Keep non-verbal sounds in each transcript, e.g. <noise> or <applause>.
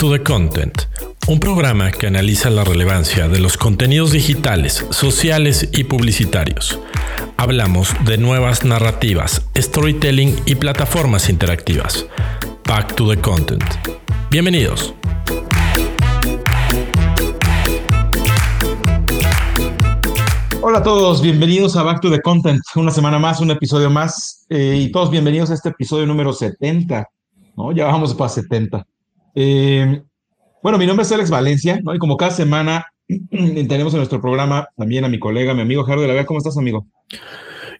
to the Content, un programa que analiza la relevancia de los contenidos digitales, sociales y publicitarios. Hablamos de nuevas narrativas, storytelling y plataformas interactivas. Back to the Content. Bienvenidos. Hola a todos, bienvenidos a Back to the Content. Una semana más, un episodio más. eh, y todos bienvenidos a este episodio número 70. ¿no? Ya vamos para 70. Eh, bueno, mi nombre es Alex Valencia, ¿no? Y como cada semana <clears throat> tenemos en nuestro programa también a mi colega, mi amigo Gerardo de la Vega. ¿Cómo estás, amigo?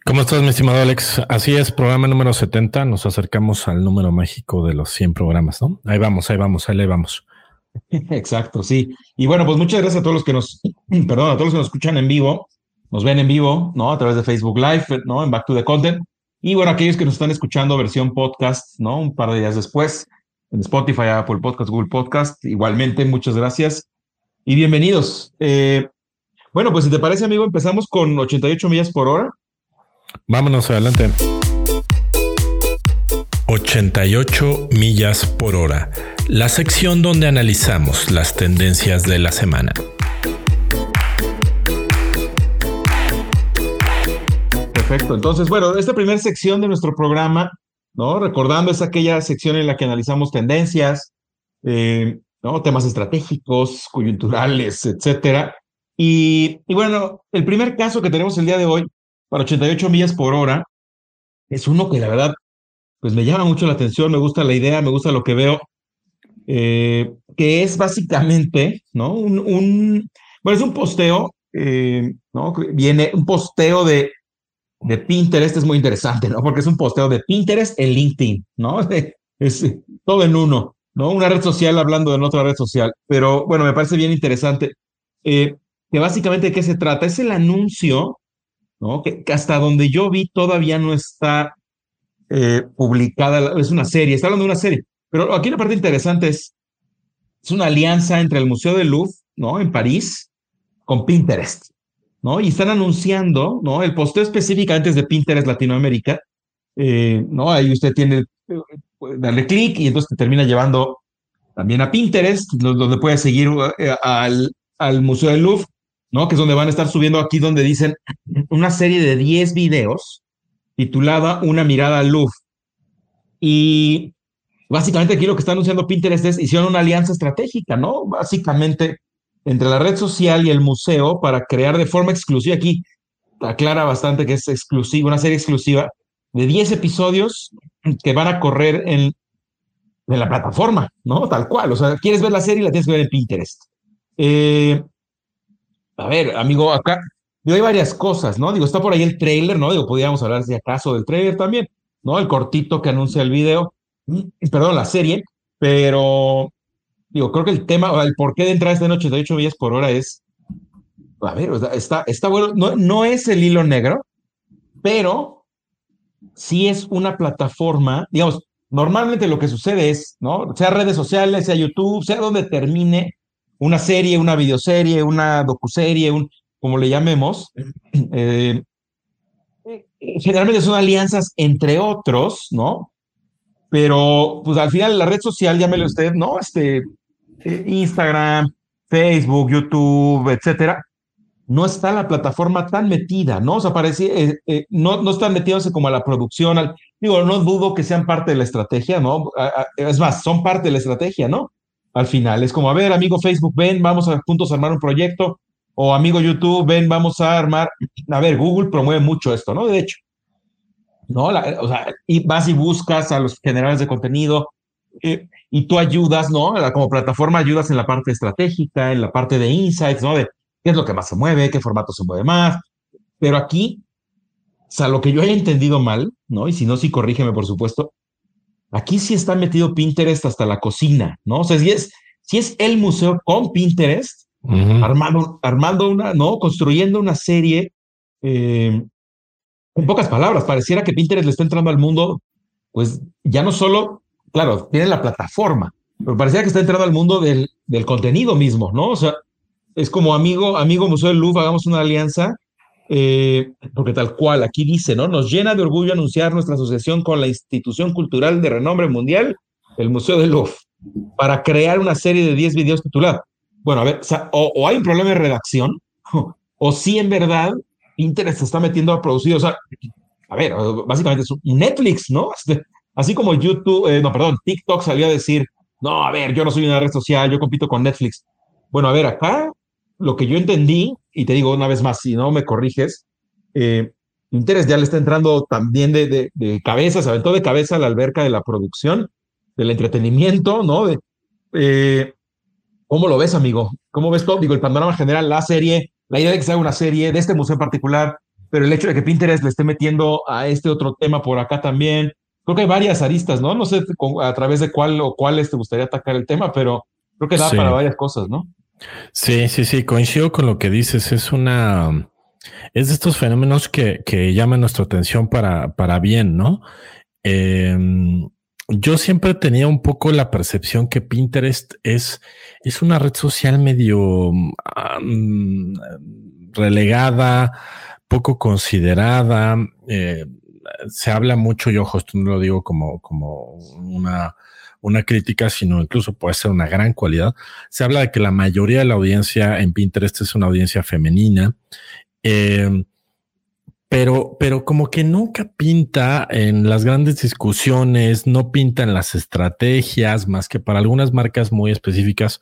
¿Cómo estás, mi estimado Alex? Así es, programa número 70. Nos acercamos al número mágico de los 100 programas, ¿no? Ahí vamos, ahí vamos, ahí le vamos. <laughs> Exacto, sí. Y bueno, pues muchas gracias a todos los que nos, <clears throat> perdón, a todos los que nos escuchan en vivo, nos ven en vivo, ¿no? A través de Facebook Live, ¿no? En Back to the Content. Y bueno, aquellos que nos están escuchando versión podcast, ¿no? Un par de días después, en Spotify, Apple Podcast, Google Podcast. Igualmente, muchas gracias y bienvenidos. Eh, bueno, pues si te parece, amigo, empezamos con 88 millas por hora. Vámonos adelante. 88 millas por hora, la sección donde analizamos las tendencias de la semana. Perfecto. Entonces, bueno, esta primera sección de nuestro programa, ¿no? Recordando es aquella sección en la que analizamos tendencias, eh, ¿no? Temas estratégicos, coyunturales, etcétera. Y, y bueno, el primer caso que tenemos el día de hoy, para 88 millas por hora, es uno que la verdad, pues me llama mucho la atención, me gusta la idea, me gusta lo que veo, eh, que es básicamente, ¿no? Un, bueno, es un posteo, eh, ¿no? Viene un posteo de, de Pinterest, es muy interesante, ¿no? Porque es un posteo de Pinterest en LinkedIn, ¿no? <laughs> Es todo en uno, ¿no? Una red social hablando de otra red social, pero bueno, me parece bien interesante. Eh, que básicamente de qué se trata, es el anuncio, ¿no? Que, hasta donde yo vi todavía no está eh, publicada, es una serie, está hablando de una serie, pero aquí la parte interesante es, es una alianza entre el Museo del Louvre, ¿no? En París, con Pinterest, ¿no? Y están anunciando, ¿no? El posteo específicamente es de Pinterest Latinoamérica, eh, ¿no? Ahí usted tiene, eh, darle clic y entonces te termina llevando también a Pinterest, donde puede seguir eh, al, al Museo del Louvre, ¿no? Que es donde van a estar subiendo aquí donde dicen una serie de 10 videos titulada Una mirada al Louvre. Y básicamente aquí lo que está anunciando Pinterest es hicieron una alianza estratégica, ¿no? Básicamente entre la red social y el museo para crear de forma exclusiva aquí aclara bastante que es exclusiva, una serie exclusiva de 10 episodios que van a correr en, en la plataforma, ¿no? Tal cual, o sea, quieres ver la serie la tienes que ver en Pinterest. Eh, a ver, amigo, acá digo, hay varias cosas, ¿no? Digo, está por ahí el trailer, ¿no? Digo, podríamos hablar si acaso del trailer también, ¿no? El cortito que anuncia el video, perdón, la serie, pero digo, creo que el tema, el por qué de entrar está en 88 millas por hora es, a ver, está, está bueno, no, no es el hilo negro, pero sí es una plataforma, digamos, normalmente lo que sucede es, ¿no? Sea redes sociales, sea YouTube, sea donde termine una serie, una videoserie, una docuserie, un, como le llamemos, <clears throat> eh, generalmente son alianzas entre otros, ¿no? Pero, pues al final la red social, llámele usted, ¿no? Este, Instagram, Facebook, YouTube, etcétera, no está la plataforma tan metida, ¿no? O sea, parece, eh, eh, no, no están metiéndose como a la producción, digo, no dudo que sean parte de la estrategia, ¿no? Es más, son parte de la estrategia, ¿no? Al final, es como, a ver, amigo Facebook, ven, vamos a juntos a armar un proyecto, o amigo YouTube, ven, vamos a armar, a ver, Google promueve mucho esto, ¿no? De hecho, ¿no? O sea, y vas y buscas a los generadores de contenido, eh, y tú ayudas, ¿no? Como plataforma ayudas en la parte estratégica, en la parte de insights, ¿no? De qué es lo que más se mueve, qué formato se mueve más. Pero aquí, o sea, lo que yo haya entendido mal, ¿no? Y si no, sí corrígeme, por supuesto. Aquí sí está metido Pinterest hasta la cocina, ¿no? O sea, si es, si es el museo con Pinterest, uh -huh. armando, armando una, ¿no? Construyendo una serie. Eh, en pocas palabras, pareciera que Pinterest le está entrando al mundo, pues ya no solo claro, tiene la plataforma, pero parecía que está entrando al mundo del, del, contenido mismo, ¿no? O sea, es como amigo, amigo Museo del Louvre, hagamos una alianza, eh, porque tal cual, aquí dice, ¿no? Nos llena de orgullo anunciar nuestra asociación con la institución cultural de renombre mundial, el Museo del Louvre, para crear una serie de 10 videos titulados. Bueno, a ver, o, hay un problema de redacción, <laughs> o si en verdad Pinterest se está metiendo a producir, o sea, a ver, básicamente es un Netflix, ¿no? Así como YouTube, eh, no, perdón, TikTok salió a decir, no, a ver, yo no soy una red social, yo compito con Netflix. Bueno, a ver, acá lo que yo entendí, y te digo una vez más, si no me corriges, eh, Interés ya le está entrando también de, de, cabeza, se aventó de cabeza a la alberca de la producción, del entretenimiento, ¿no? De, eh, ¿Cómo lo ves, amigo? ¿Cómo ves todo? Digo, el panorama general, la serie, la idea de que se haga una serie de este museo en particular, pero el hecho de que Pinterest le esté metiendo a este otro tema por acá también, creo que hay varias aristas, ¿no? No sé a través de cuál o cuáles te gustaría atacar el tema, pero creo que da para varias cosas, ¿no? Sí, sí, sí, coincido con lo que dices. Es una, es de estos fenómenos que, que llaman nuestra atención para, para bien, ¿no? Em, yo siempre tenía un poco la percepción que Pinterest es, es una red social medio relegada, poco considerada. Eh, se habla mucho, y ojo, esto no lo digo como, como una, una crítica, sino incluso puede ser una gran cualidad. Se habla de que la mayoría de la audiencia en Pinterest es una audiencia femenina. Eh, pero, pero como que nunca pinta en las grandes discusiones, no pinta en las estrategias, más que para algunas marcas muy específicas.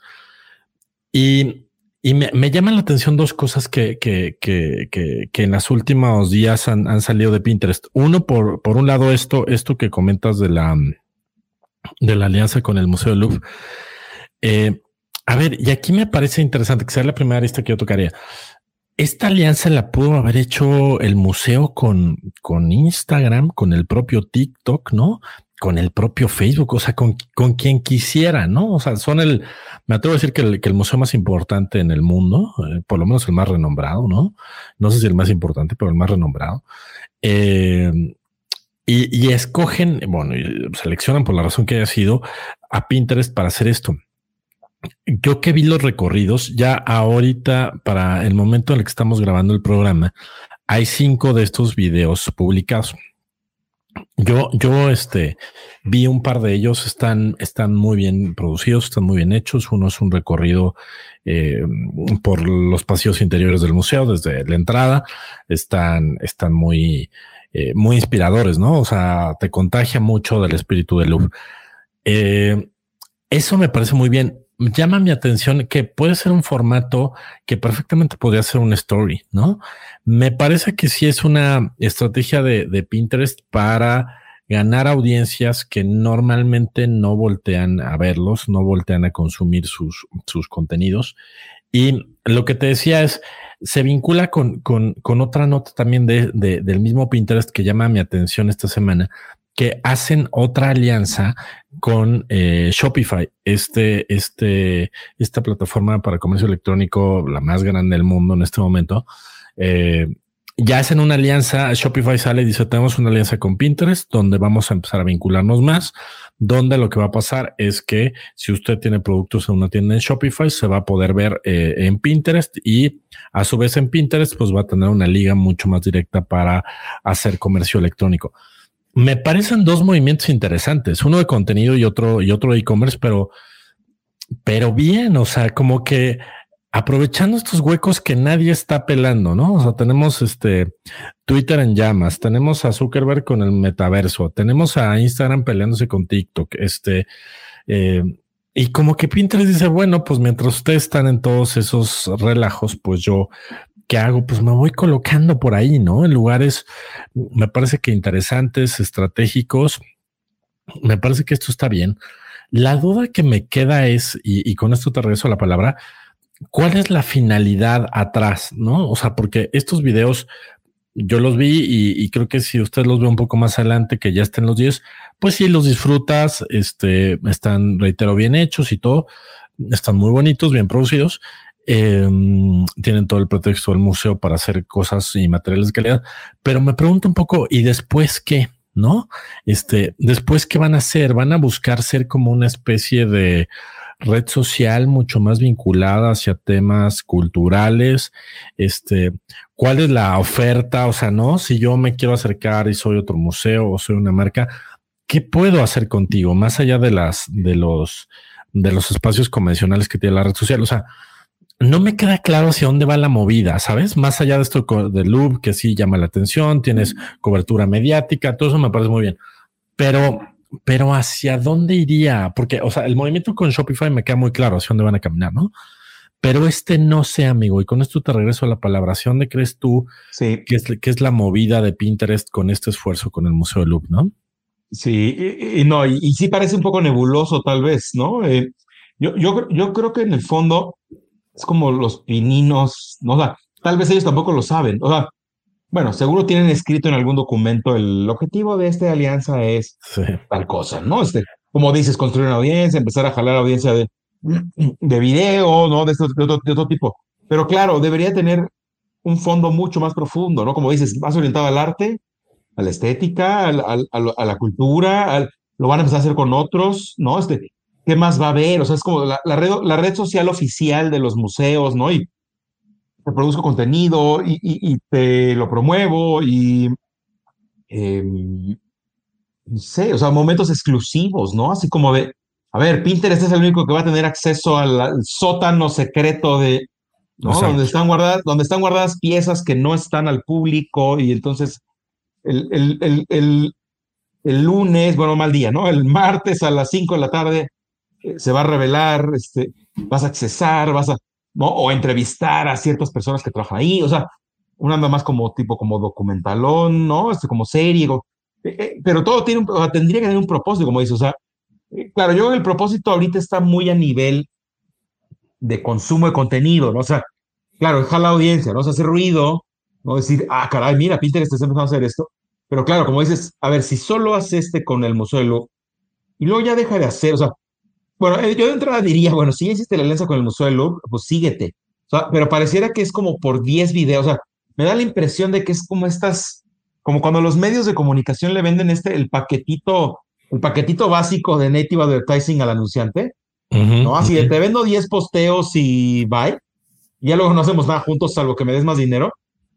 Y, y me, me, llaman la atención dos cosas que, que, que, que, en los últimos días han, han, salido de Pinterest. Uno, por, por un lado, esto, esto que comentas de la, de la alianza con el Museo de Louvre. Eh, a ver, y aquí me parece interesante que sea la primera lista que yo tocaría. Esta alianza la pudo haber hecho el museo con, con Instagram, con el propio TikTok, ¿no? Con el propio Facebook, o sea, con, con quien quisiera, ¿no? O sea, son el, me atrevo a decir que el, que el museo más importante en el mundo, eh, por lo menos el más renombrado, ¿no? No sé si el más importante, pero el más renombrado. Eh, y, escogen, bueno, seleccionan por la razón que haya sido a Pinterest para hacer esto. Yo que vi los recorridos, ya ahorita, para el momento en el que estamos grabando el programa, hay cinco de estos videos publicados. Yo, yo, este, vi un par de ellos, están, están muy bien producidos, están muy bien hechos. Uno es un recorrido eh, por los pasillos interiores del museo desde la entrada. Están, están muy, eh, muy inspiradores, ¿no? O sea, te contagia mucho del espíritu de Louvre. Eh, eso me parece muy bien. Llama mi atención que puede ser un formato que perfectamente podría ser una story, ¿no? Me parece que sí es una estrategia de, de Pinterest para ganar audiencias que normalmente no voltean a verlos, no voltean a consumir sus, sus contenidos. Y lo que te decía es, se vincula con, con, con otra nota también de, de, del mismo Pinterest que llama mi atención esta semana, que hacen otra alianza con eh, Shopify, este, este, esta plataforma para comercio electrónico, la más grande del mundo en este momento. Eh, ya hacen una alianza, Shopify sale y dice, tenemos una alianza con Pinterest, donde vamos a empezar a vincularnos más, donde lo que va a pasar es que si usted tiene productos en una tienda en Shopify, se va a poder ver eh, en Pinterest y a su vez en Pinterest, pues va a tener una liga mucho más directa para hacer comercio electrónico. Me parecen dos movimientos interesantes, uno de contenido y otro, y otro de e-commerce, pero, pero bien, o sea, como que aprovechando estos huecos que nadie está pelando, ¿no? O sea, tenemos este Twitter en llamas, tenemos a Zuckerberg con el metaverso, tenemos a Instagram peleándose con TikTok, este, eh, y como que Pinterest dice, bueno, pues mientras ustedes están en todos esos relajos, pues yo, ¿qué hago? Pues me voy colocando por ahí, ¿no? En lugares, me parece que interesantes, estratégicos. Me parece que esto está bien. La duda que me queda es, y, y con esto te regreso a la palabra, ¿cuál es la finalidad atrás? ¿No? O sea, porque estos videos yo los vi y, creo que si usted los ve un poco más adelante, que ya estén los 10, pues sí, los disfrutas, este, están, reitero, bien hechos y todo, están muy bonitos, bien producidos, em, tienen todo el pretexto del museo para hacer cosas y materiales de calidad, pero me pregunto un poco, ¿y después qué? ¿No? Este, después qué van a hacer? ¿Van a buscar ser como una especie de red social mucho más vinculada hacia temas culturales, este, cuál es la oferta, o sea, no, si yo me quiero acercar y soy otro museo o soy una marca, ¿qué puedo hacer contigo? Más allá de las, de los, de los espacios convencionales que tiene la red social. O sea, no me queda claro hacia dónde va la movida, ¿sabes? Más allá de esto del loop que sí llama la atención, tienes cobertura mediática, todo eso me parece muy bien. Pero, pero hacia dónde iría? Porque, o sea, el movimiento con Shopify me queda muy claro hacia dónde van a caminar, ¿no? Pero este no sé, amigo, y con esto te regreso a la palabra. ¿Hacia dónde crees tú que, es, que es la movida de Pinterest con este esfuerzo con el Museo de Loop, no? Sí, y, no, y, sí parece un poco nebuloso, tal vez, ¿no? Eh, yo, yo, yo creo que en el fondo es como los pininos, ¿no? O sea, tal vez ellos tampoco lo saben. O sea, bueno, seguro tienen escrito en algún documento el objetivo de esta alianza es tal cosa, ¿no? Este, como dices, construir una audiencia, empezar a jalar audiencia de, de video, ¿no? De, de, otro, tipo. Pero claro, debería tener un fondo mucho más profundo, ¿no? Como dices, más orientado al arte, a la estética, a, la cultura, lo van a empezar a hacer con otros, ¿no? Este, ¿qué más va a haber? O sea, es como la, red, la red social oficial de los museos, ¿no? Y te produzco contenido y, te lo promuevo y... Em, no sé, o sea, momentos exclusivos, ¿no? Así como de, a ver, Pinterest es el único que va a tener acceso al, sótano secreto de, ¿no? Donde están, guardadas, donde están guardadas piezas que no están al público y entonces el, el, el, el, lunes, bueno, mal día, ¿no? El martes a las 5 de la tarde se va a revelar, este, vas a accesar, vas a, ¿no? O entrevistar a ciertas personas que trabajan ahí, o sea, una anda más como tipo como documentalón, ¿no? Este, como serie, eh, eh, pero todo tiene un, tendría que tener un propósito, como dices, o sea, claro, yo el propósito ahorita está muy a nivel de consumo de contenido, ¿no? O sea, claro, deja la audiencia, ¿no? se hace ruido, no decir, ah, caray, mira, Pinterest está empezando a hacer esto. Pero claro, como dices, a ver, si solo hace este con el museo y luego ya deja de hacer, o sea, bueno, eh, yo de entrada diría, bueno, si ya hiciste la alianza con el Museo del Louvre, pues síguete. O sea, pero pareciera que es como por 10 videos. O sea, me da la impresión de que es como estas, como cuando los medios de comunicación le venden este, el paquetito, el paquetito básico de native advertising al anunciante. ¿No? Así de te vendo 10 posteos y bye. Y ya luego no hacemos nada juntos, salvo que me des más dinero.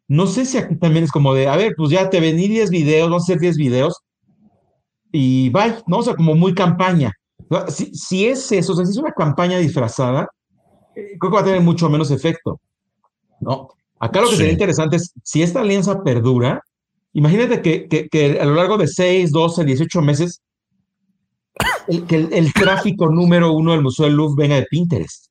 No sé si aquí también es como de, a ver, pues ya te vendí 10 videos, vamos a hacer 10 videos y bye, ¿no? O sea, como muy campaña. Si, es eso, o sea, si es una campaña disfrazada, eh, creo que va a tener mucho menos efecto. ¿no? Acá lo que sería interesante es, si esta alianza perdura, imagínate que, que, a lo largo de 6, 12, 18 meses, el, que el, tráfico número uno del Museo del Louvre venga de Pinterest.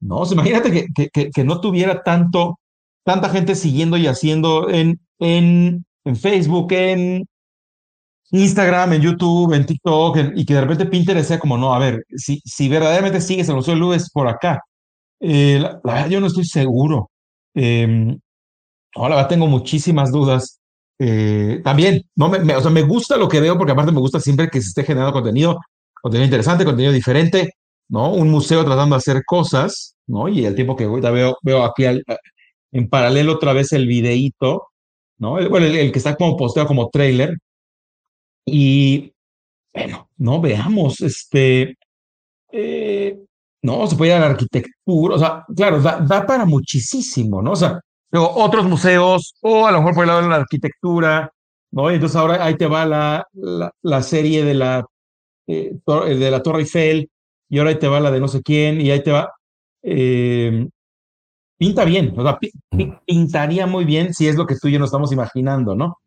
¿no? O sea, imagínate que, que, que, no tuviera tanto, tanta gente siguiendo y haciendo en, en, en Facebook, en Instagram, en YouTube, en TikTok, y que de repente Pinterest sea como, no, a ver, si, si verdaderamente sigues el uso de luz por acá. Eh, la, verdad, yo no estoy seguro. Eh, ahora tengo muchísimas dudas. Eh, también, no me, o sea, me gusta lo que veo, porque aparte me gusta siempre que se esté generando contenido, contenido interesante, contenido diferente, ¿no? Un museo tratando de hacer cosas, ¿no? Y el tiempo que ahorita veo, veo aquí en paralelo otra vez el videíto, ¿no? Bueno, el, el que está como posteado como trailer, y bueno, no veamos, este, eh, no, se puede ir a la arquitectura, o sea, claro, da, para muchísimo, ¿no? O sea, luego otros museos, o a lo mejor por el lado de la arquitectura, ¿no? Y entonces ahora ahí te va la, la, serie de la, eh, de la Torre Eiffel, y ahora ahí te va la de no sé quién, y ahí te va. Eh, pinta bien, o sea, pintaría muy bien si es lo que tú y yo nos estamos imaginando, ¿no?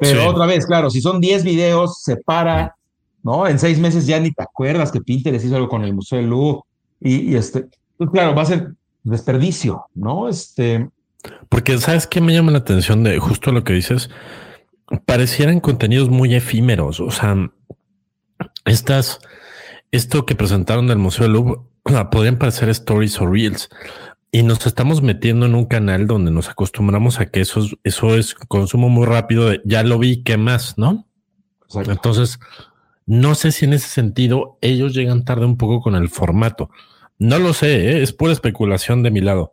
Pero otra vez, claro, si son 10 videos, se para, ¿no? En seis meses ya ni te acuerdas que Pinterest hizo algo con el Museo de Louvre. Y, este, pues claro, va a ser desperdicio, ¿no? Este. Porque, ¿sabes qué me llama la atención de justo lo que dices? Parecieran contenidos muy efímeros. O sea, estas, esto que presentaron del Museo de Louvre, podrían parecer stories o reels. Y nos estamos metiendo en un canal donde nos acostumbramos a que eso es, eso es consumo muy rápido de ya lo vi, ¿qué más? ¿No? Entonces, no sé si en ese sentido ellos llegan tarde un poco con el formato. No lo sé, ¿eh? es pura especulación de mi lado.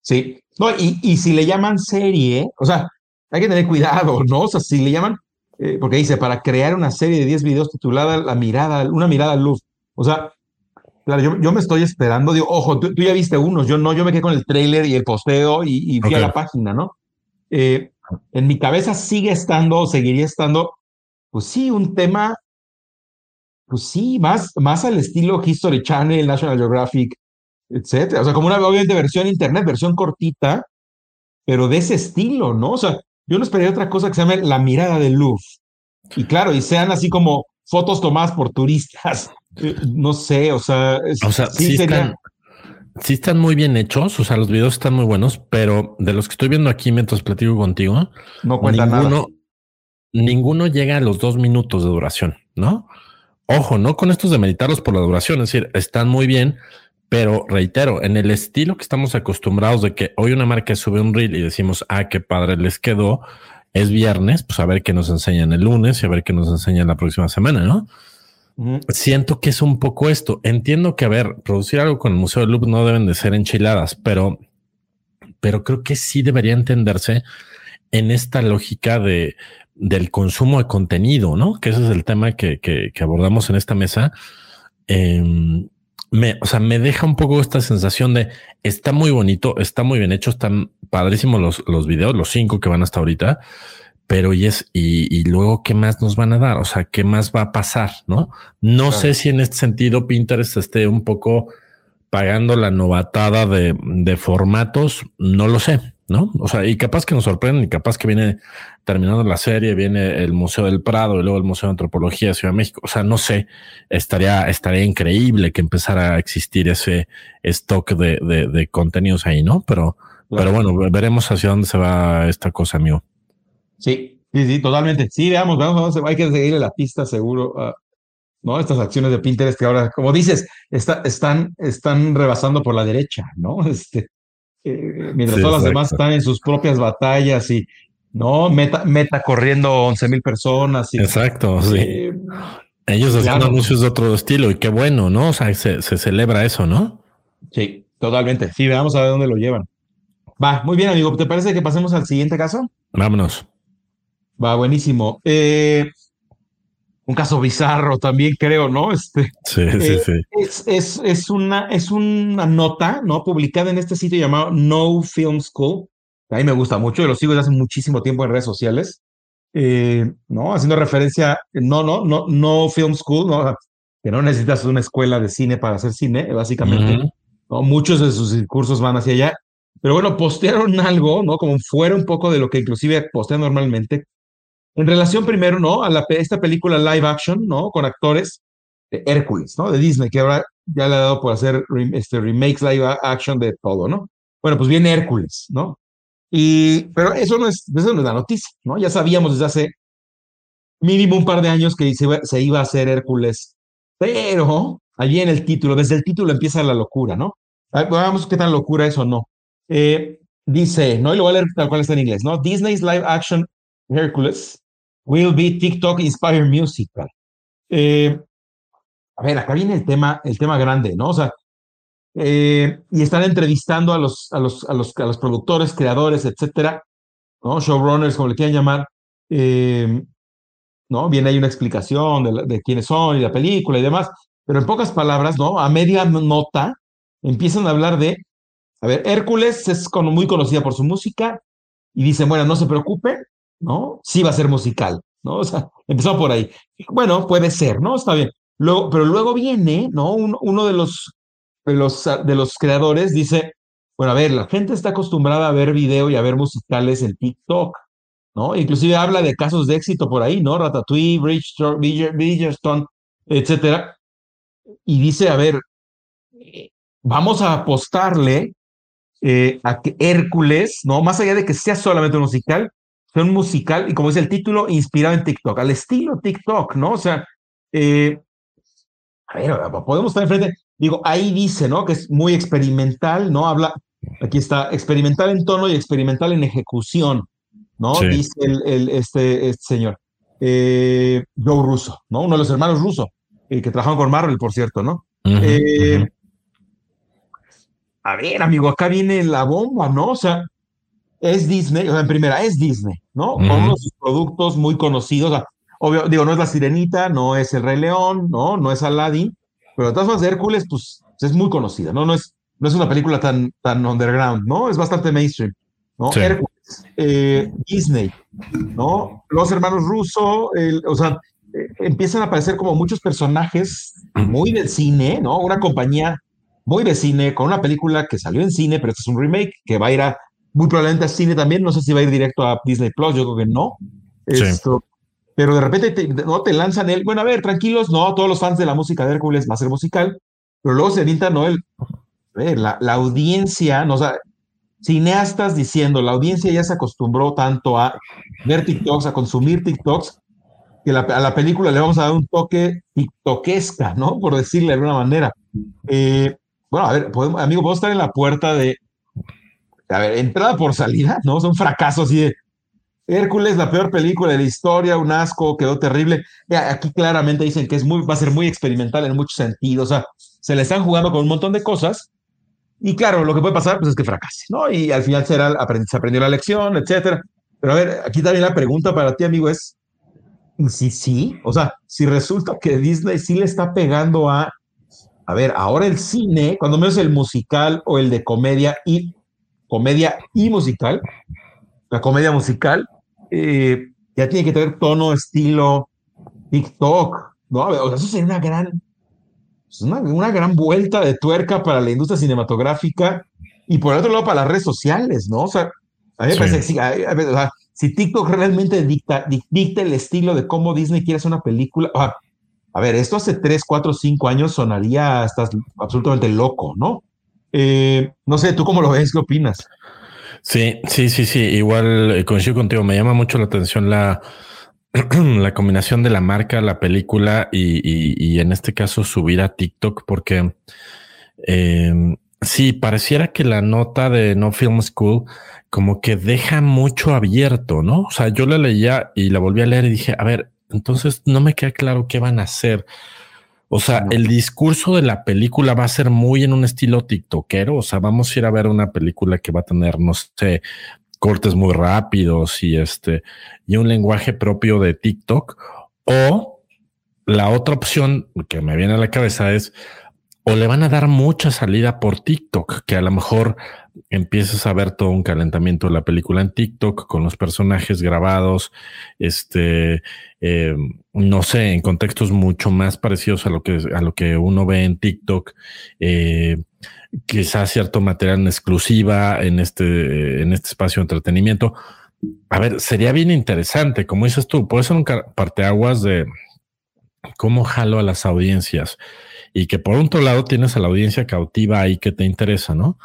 Sí, no, y, y, si le llaman serie, o sea, hay que tener cuidado, ¿no? O sea, si le llaman, eh, porque dice, para crear una serie de 10 videos titulada La mirada, una mirada a luz. O sea, Claro, yo, yo, me estoy esperando, digo, ojo, tú, ya viste unos, yo no, yo me quedé con el trailer y el posteo y, y fui a la página, ¿no? Eh, en mi cabeza sigue estando, seguiría estando pues sí, un tema, pues sí, más, más al estilo History Channel, National Geographic, etcétera. O sea, como una obviamente versión internet, versión cortita, pero de ese estilo, ¿no? O sea, yo no esperaría otra cosa que se llame La mirada del Louvre. Y claro, y sean así como fotos tomadas por turistas. Eh, no sé, o sea, o sea sí, están, sí están muy bien hechos, o sea, los videos están muy buenos, pero de los que estoy viendo aquí mientras platico contigo, no cuenta ninguno, nada. Ninguno llega a los dos minutos de duración, ¿no? Ojo, no con estos de meditarlos por la duración, es decir, están muy bien, pero reitero, en el estilo que estamos acostumbrados de que hoy una marca sube un reel y decimos, ah, qué padre les quedó, es viernes, pues a ver qué nos enseñan el lunes y a ver qué nos enseñan la próxima semana, ¿no? Siento que es un poco esto. Entiendo que, a ver, producir algo con el Museo del Louvre no deben de ser enchiladas, pero, pero creo que sí debería entenderse en esta lógica de, del consumo de contenido, ¿no? Que ese es el tema que, abordamos en esta mesa. Em, me, o sea, me deja un poco esta sensación de está muy bonito, está muy bien hecho, están padrísimos los, los videos, los cinco que van hasta ahorita, pero y es, y, luego qué más nos van a dar, o sea, qué más va a pasar, ¿no? No sé si en este sentido Pinterest esté un poco pagando la novatada de, de formatos, no lo sé, ¿no? O sea, y capaz que nos sorprenden, y capaz que viene terminando la serie, viene el Museo del Prado y luego el Museo de Antropología de Ciudad de México. O sea, no sé, estaría, estaría increíble que empezara a existir ese stock de, de, contenidos ahí, ¿no? Pero, pero bueno, veremos hacia dónde se va esta cosa, amigo. Sí, sí, sí, totalmente. Sí, veamos, veamos, hay que seguir la pista seguro. ¿no? Estas acciones de Pinterest que ahora, como dices, está, están, están rebasando por la derecha, ¿no? <laughs> Este, eh, mientras todas las demás están en sus propias batallas y, ¿no? Meta, meta corriendo 11 mil personas. Y, exacto, sí. Eh, Ellos hacen anuncios de otro estilo y qué bueno, ¿no? O sea, se, se celebra eso, ¿no? Sí, totalmente. Sí, veamos a ver dónde lo llevan. Va, muy bien, amigo. ¿Te parece que pasemos al siguiente caso? Vámonos. Va, buenísimo. Eh, un caso bizarro también, creo, ¿no? Este, sí, sí, eh, sí. Es, es, es, una, es una nota, ¿no? Publicada en este sitio llamado No Film School. A mí me gusta mucho, y lo sigo desde hace muchísimo tiempo en redes sociales. Eh, ¿no? Haciendo referencia, no, no, no, no Film School, ¿no? Que no necesitas una escuela de cine para hacer cine, básicamente. ¿no? Muchos de sus discursos van hacia allá. Pero bueno, postearon algo, ¿no? Como fuera un poco de lo que inclusive postean normalmente, en relación primero, ¿no? A la, esta película live action, ¿no? Con actores de Hércules, ¿no? De Disney, que ahora ya le ha dado por hacer este, remakes live action de todo, ¿no? Bueno, pues viene Hércules, ¿no? Y, pero eso no es, eso no es la noticia, ¿no? Ya sabíamos desde hace mínimo un par de años que se iba, a hacer Hércules, pero allí en el título, desde el título empieza la locura, ¿no? Veamos qué tan locura es o no. Eh, dice, ¿no? Y lo voy a leer tal cual está en inglés, ¿no? Disney's live action Hércules will be TikTok Inspired Musical. Eh, a ver, acá viene el tema, el tema grande, ¿no? O sea, eh, y están entrevistando a los, a los, a los, a los productores, creadores, etcétera, ¿no? Showrunners, como le quieran llamar. Eh, ¿no? Viene ahí una explicación de, de, quiénes son y la película y demás, pero en pocas palabras, ¿no? A media nota empiezan a hablar de, a ver, Hércules es muy conocida por su música y dicen, bueno, no se preocupe, ¿no? Sí va a ser musical, ¿no? O sea, empezó por ahí. Bueno, puede ser, ¿no? Está bien. Luego, pero luego viene, ¿no? uno de los, de los, de los creadores dice, bueno, a ver, la gente está acostumbrada a ver video y a ver musicales en TikTok, ¿no? Inclusive habla de casos de éxito por ahí, ¿no? Ratatouille, Bridgerton, etcétera. Y dice, a ver, vamos a apostarle eh, a que Hércules, ¿no? Más allá de que sea solamente un musical, un musical y como dice el título, inspirado en TikTok, al estilo TikTok, ¿no? O sea, eh, a ver, podemos estar enfrente, digo, ahí dice, ¿no? Que es muy experimental, ¿no? Habla, aquí está, experimental en tono y experimental en ejecución, ¿no? Dice el, este, este, señor, eh, Joe Russo, ¿no? Uno de los hermanos Russo, eh, que trabajan con Marvel, por cierto, ¿no? Eh, a ver, amigo, acá viene la bomba, ¿no? O sea, es Disney, o sea, en primera, es Disney, ¿no? Con unos productos muy conocidos. obvio, digo, no es La Sirenita, no es El Rey León, ¿no? No es Aladdin, pero de todas formas, Hércules, pues es muy conocida, ¿no? No es, no es una película tan, tan underground, ¿no? Es bastante mainstream. ¿no? Eh, Disney, ¿no? Los hermanos Russo, o sea, eh, empiezan a aparecer como muchos personajes muy del cine, ¿no? Una compañía muy de cine, con una película que salió en cine, pero este es un remake que va a ir a, muy probablemente a cine también, no sé si va a ir directo a Disney Plus, yo creo que no. Esto, pero de repente te, no te lanzan el, bueno, a ver, tranquilos, no, todos los fans de la música de Hércules va a ser musical, pero luego se avienta, ¿no? El, la, la audiencia, ¿no? O sea, cineastas diciendo, la audiencia ya se acostumbró tanto a ver TikToks, a consumir TikToks, que a la película le vamos a dar un toque TikTokesca, ¿no? Por decirle de alguna manera. Eh, bueno, a ver, podemos, amigo, puedo estar en la puerta de, a ver, entrada por salida, ¿no? Son fracasos así de, Hércules, la peor película de la historia, un asco, quedó terrible. Aquí claramente dicen que es muy, va a ser muy experimental en muchos sentidos, o sea, se le están jugando con un montón de cosas, y claro, lo que puede pasar pues, es que fracase, ¿no? Y al final será, se aprendió la lección, etcétera. Pero a ver, aquí también la pregunta para ti, amigo, es, si sí? O sea, si resulta que Disney sí le está pegando a, a ver, ahora el cine, cuando menos el musical o el de comedia y comedia y musical, la comedia musical, eh, ya tiene que tener tono, estilo, TikTok, ¿no? O sea, eso sería una gran es una, gran vuelta de tuerca para la industria cinematográfica y por otro lado para las redes sociales, ¿no? O sea, a mí me parece que si TikTok realmente dicta, dicta el estilo de cómo Disney quiere hacer una película, a ver, esto hace 3, 4, 5 años sonaría, estás absolutamente loco, ¿no? Eh, no sé, ¿tú cómo lo ves? ¿Qué opinas? Sí, sí, sí, sí, igual eh, coincido contigo, me llama mucho la atención la <clears throat> la combinación de la marca, la película y, en este caso subir a TikTok, porque eh, sí, pareciera que la nota de No Film School como que deja mucho abierto, ¿no? O sea, yo la leía y la volví a leer y dije, a ver, entonces no me queda claro qué van a hacer. O sea, el discurso de la película va a ser muy en un estilo tiktokero. O sea, vamos a ir a ver una película que va a tener, no sé, cortes muy rápidos y este y un lenguaje propio de TikTok o la otra opción que me viene a la cabeza es o le van a dar mucha salida por TikTok, que a lo mejor empiezas a ver todo un calentamiento de la película en TikTok con los personajes grabados, este, eh, no sé, en contextos mucho más parecidos a lo que, a lo que uno ve en TikTok, eh, quizás cierto material en exclusiva en este, en este espacio de entretenimiento. A ver, sería bien interesante, como dices tú, puede ser un parteaguas de cómo jalo a las audiencias y que por otro lado tienes a la audiencia cautiva ahí que te interesa, ¿no?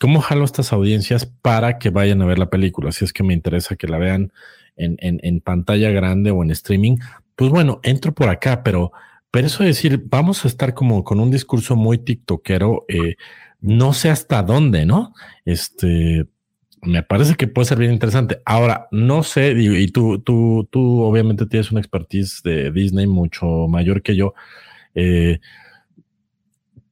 ¿Cómo jalo estas audiencias para que vayan a ver la película? Si es que me interesa que la vean en, en, pantalla grande o en streaming, pues bueno, entro por acá, pero, pero eso decir, vamos a estar como con un discurso muy tiktokero, eh, no sé hasta dónde, ¿no? Este, me parece que puede ser bien interesante. Ahora, no sé, y, tú, tú, tú obviamente tienes una expertise de Disney mucho mayor que yo. Eh,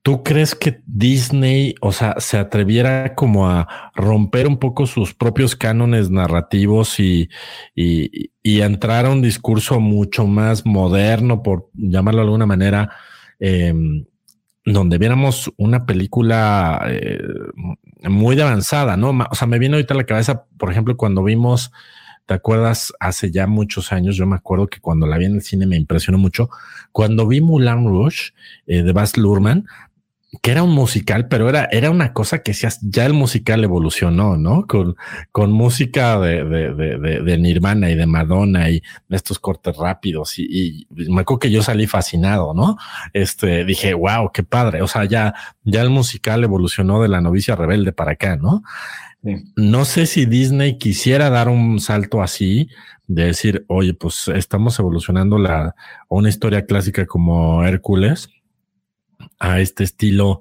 ¿Tú crees que Disney, o sea, se atreviera como a romper un poco sus propios cánones narrativos y, y, entrar a un discurso mucho más moderno, por llamarlo de alguna manera, eh, donde viéramos una película eh, muy avanzada, ¿no? O sea, me viene ahorita a la cabeza, por ejemplo, cuando vimos, ¿te acuerdas? Hace ya muchos años, yo me acuerdo que cuando la vi en el cine me impresionó mucho. Cuando vi Mulan Rouge eh, de Baz Luhrmann, que era un musical, pero era, era una cosa que ya, ya el musical evolucionó, ¿no? Con, con música de, de, de, de, Nirvana y de Madonna y estos cortes rápidos. Y, me acuerdo que yo salí fascinado, ¿no? Este dije, wow, qué padre. O sea, ya, ya el musical evolucionó de la novicia rebelde para acá, ¿no? No sé si Disney quisiera dar un salto así, de decir, oye, pues estamos evolucionando la, una historia clásica como Hércules a este estilo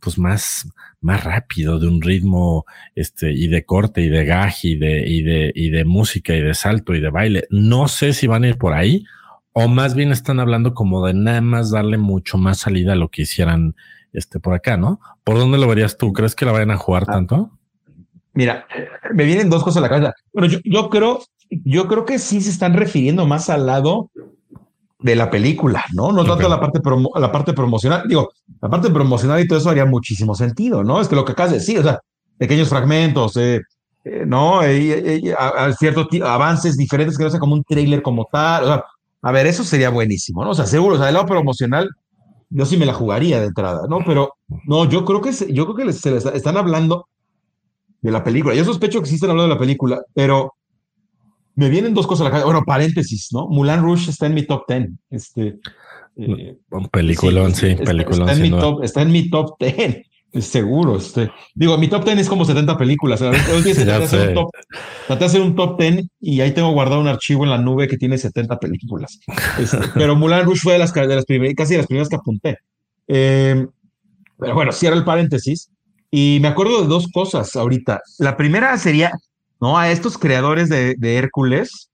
pues más, más rápido, de un ritmo este, y de corte y de gaje y de, y de, y de música y de salto y de baile. No sé si van a ir por ahí o más bien están hablando como de nada más darle mucho más salida a lo que hicieran este, por acá, ¿no? ¿Por dónde lo verías tú? ¿Crees que la vayan a jugar ah. tanto? Mira, me vienen dos cosas a la cabeza. Bueno, yo, yo creo, yo creo que sí se están refiriendo más al lado de la película, ¿no? No tanto la parte, la parte promocional. Digo, la parte promocional y todo eso haría muchísimo sentido, ¿no? Es que lo que acabas de decir, o sea, pequeños fragmentos, eh, eh, ¿no? a, ciertos avances diferentes que no sea como un trailer como tal. O sea, a ver, eso sería buenísimo, ¿no? O sea, seguro, o sea, del lado promocional, yo sí me la jugaría de entrada, ¿no? Pero no, yo creo que, yo creo que se les están hablando de la película. Yo sospecho que sí están hablando de la película, pero me vienen dos cosas a la cabeza. Bueno, paréntesis, ¿no? Mulan Rush está en mi top 10. Este, eh, Un peliculón, sí, está, peliculón. Está, en mi top, está en mi top 10. Seguro, este. Digo, mi top 10 es como 70 películas. Traté de <laughs> hacer, un top, traté de hacer un top 10 y ahí tengo guardado un archivo en la nube que tiene 70 películas. Este, <laughs> pero Mulan Rush fue de las, de las primeras, casi de las primeras que apunté. Eh, pero bueno, cierra el paréntesis. Y me acuerdo de dos cosas ahorita. La primera sería, ¿no? A estos creadores de, de Hércules,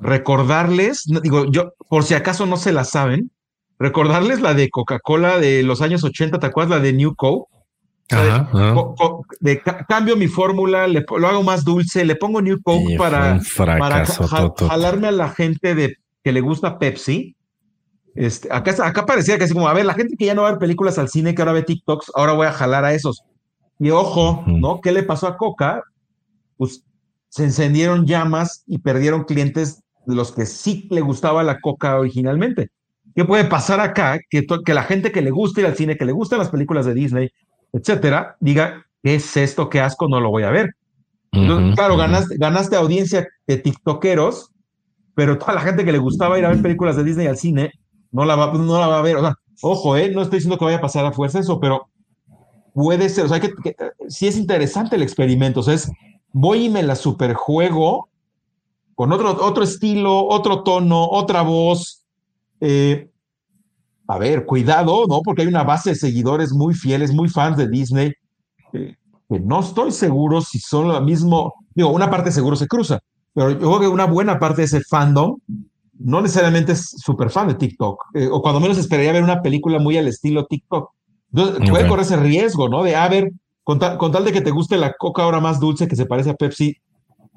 recordarles, digo, yo, por si acaso no se la saben, recordarles la de Coca-Cola de los años 80, ¿te acuerdas? La de New Coke de, cambio mi fórmula, lo hago más dulce, le pongo New Coke para, para jalarme a la gente de que le gusta Pepsi. Este, acá, acá parecía que así como, a ver, la gente que ya no va a ver películas al cine, que ahora ve TikToks, ahora voy a jalar a esos. Y ojo, ¿no? ¿Qué le pasó a Coca? Pues se encendieron llamas y perdieron clientes de los que sí le gustaba la Coca originalmente. ¿Qué puede pasar acá? Que, que la gente que le gusta ir al cine, que le gustan las películas de Disney, etcétera, diga, ¿qué es esto? ¿Qué asco? No lo voy a ver. claro, ganaste, ganaste audiencia de TikTokeros, pero toda la gente que le gustaba ir a ver películas de Disney al cine no la va, no la va a ver. O sea, ojo, eh, no estoy diciendo que vaya a pasar a fuerza eso, pero puede ser, o sea, que, sí es interesante el experimento. O sea, es voy y me la superjuego con otro, otro estilo, otro tono, otra voz. Eh, a ver, cuidado, ¿no? Porque hay una base de seguidores muy fieles, muy fans de Disney, que no estoy seguro si son lo mismo, digo, una parte seguro se cruza, pero yo creo que una buena parte de ese fandom no necesariamente es súper fan de TikTok, eh, o cuando menos esperaría ver una película muy al estilo TikTok. Entonces, puede correr ese riesgo, ¿no? De, a ver, con, tal de que te guste la coca ahora más dulce que se parece a Pepsi,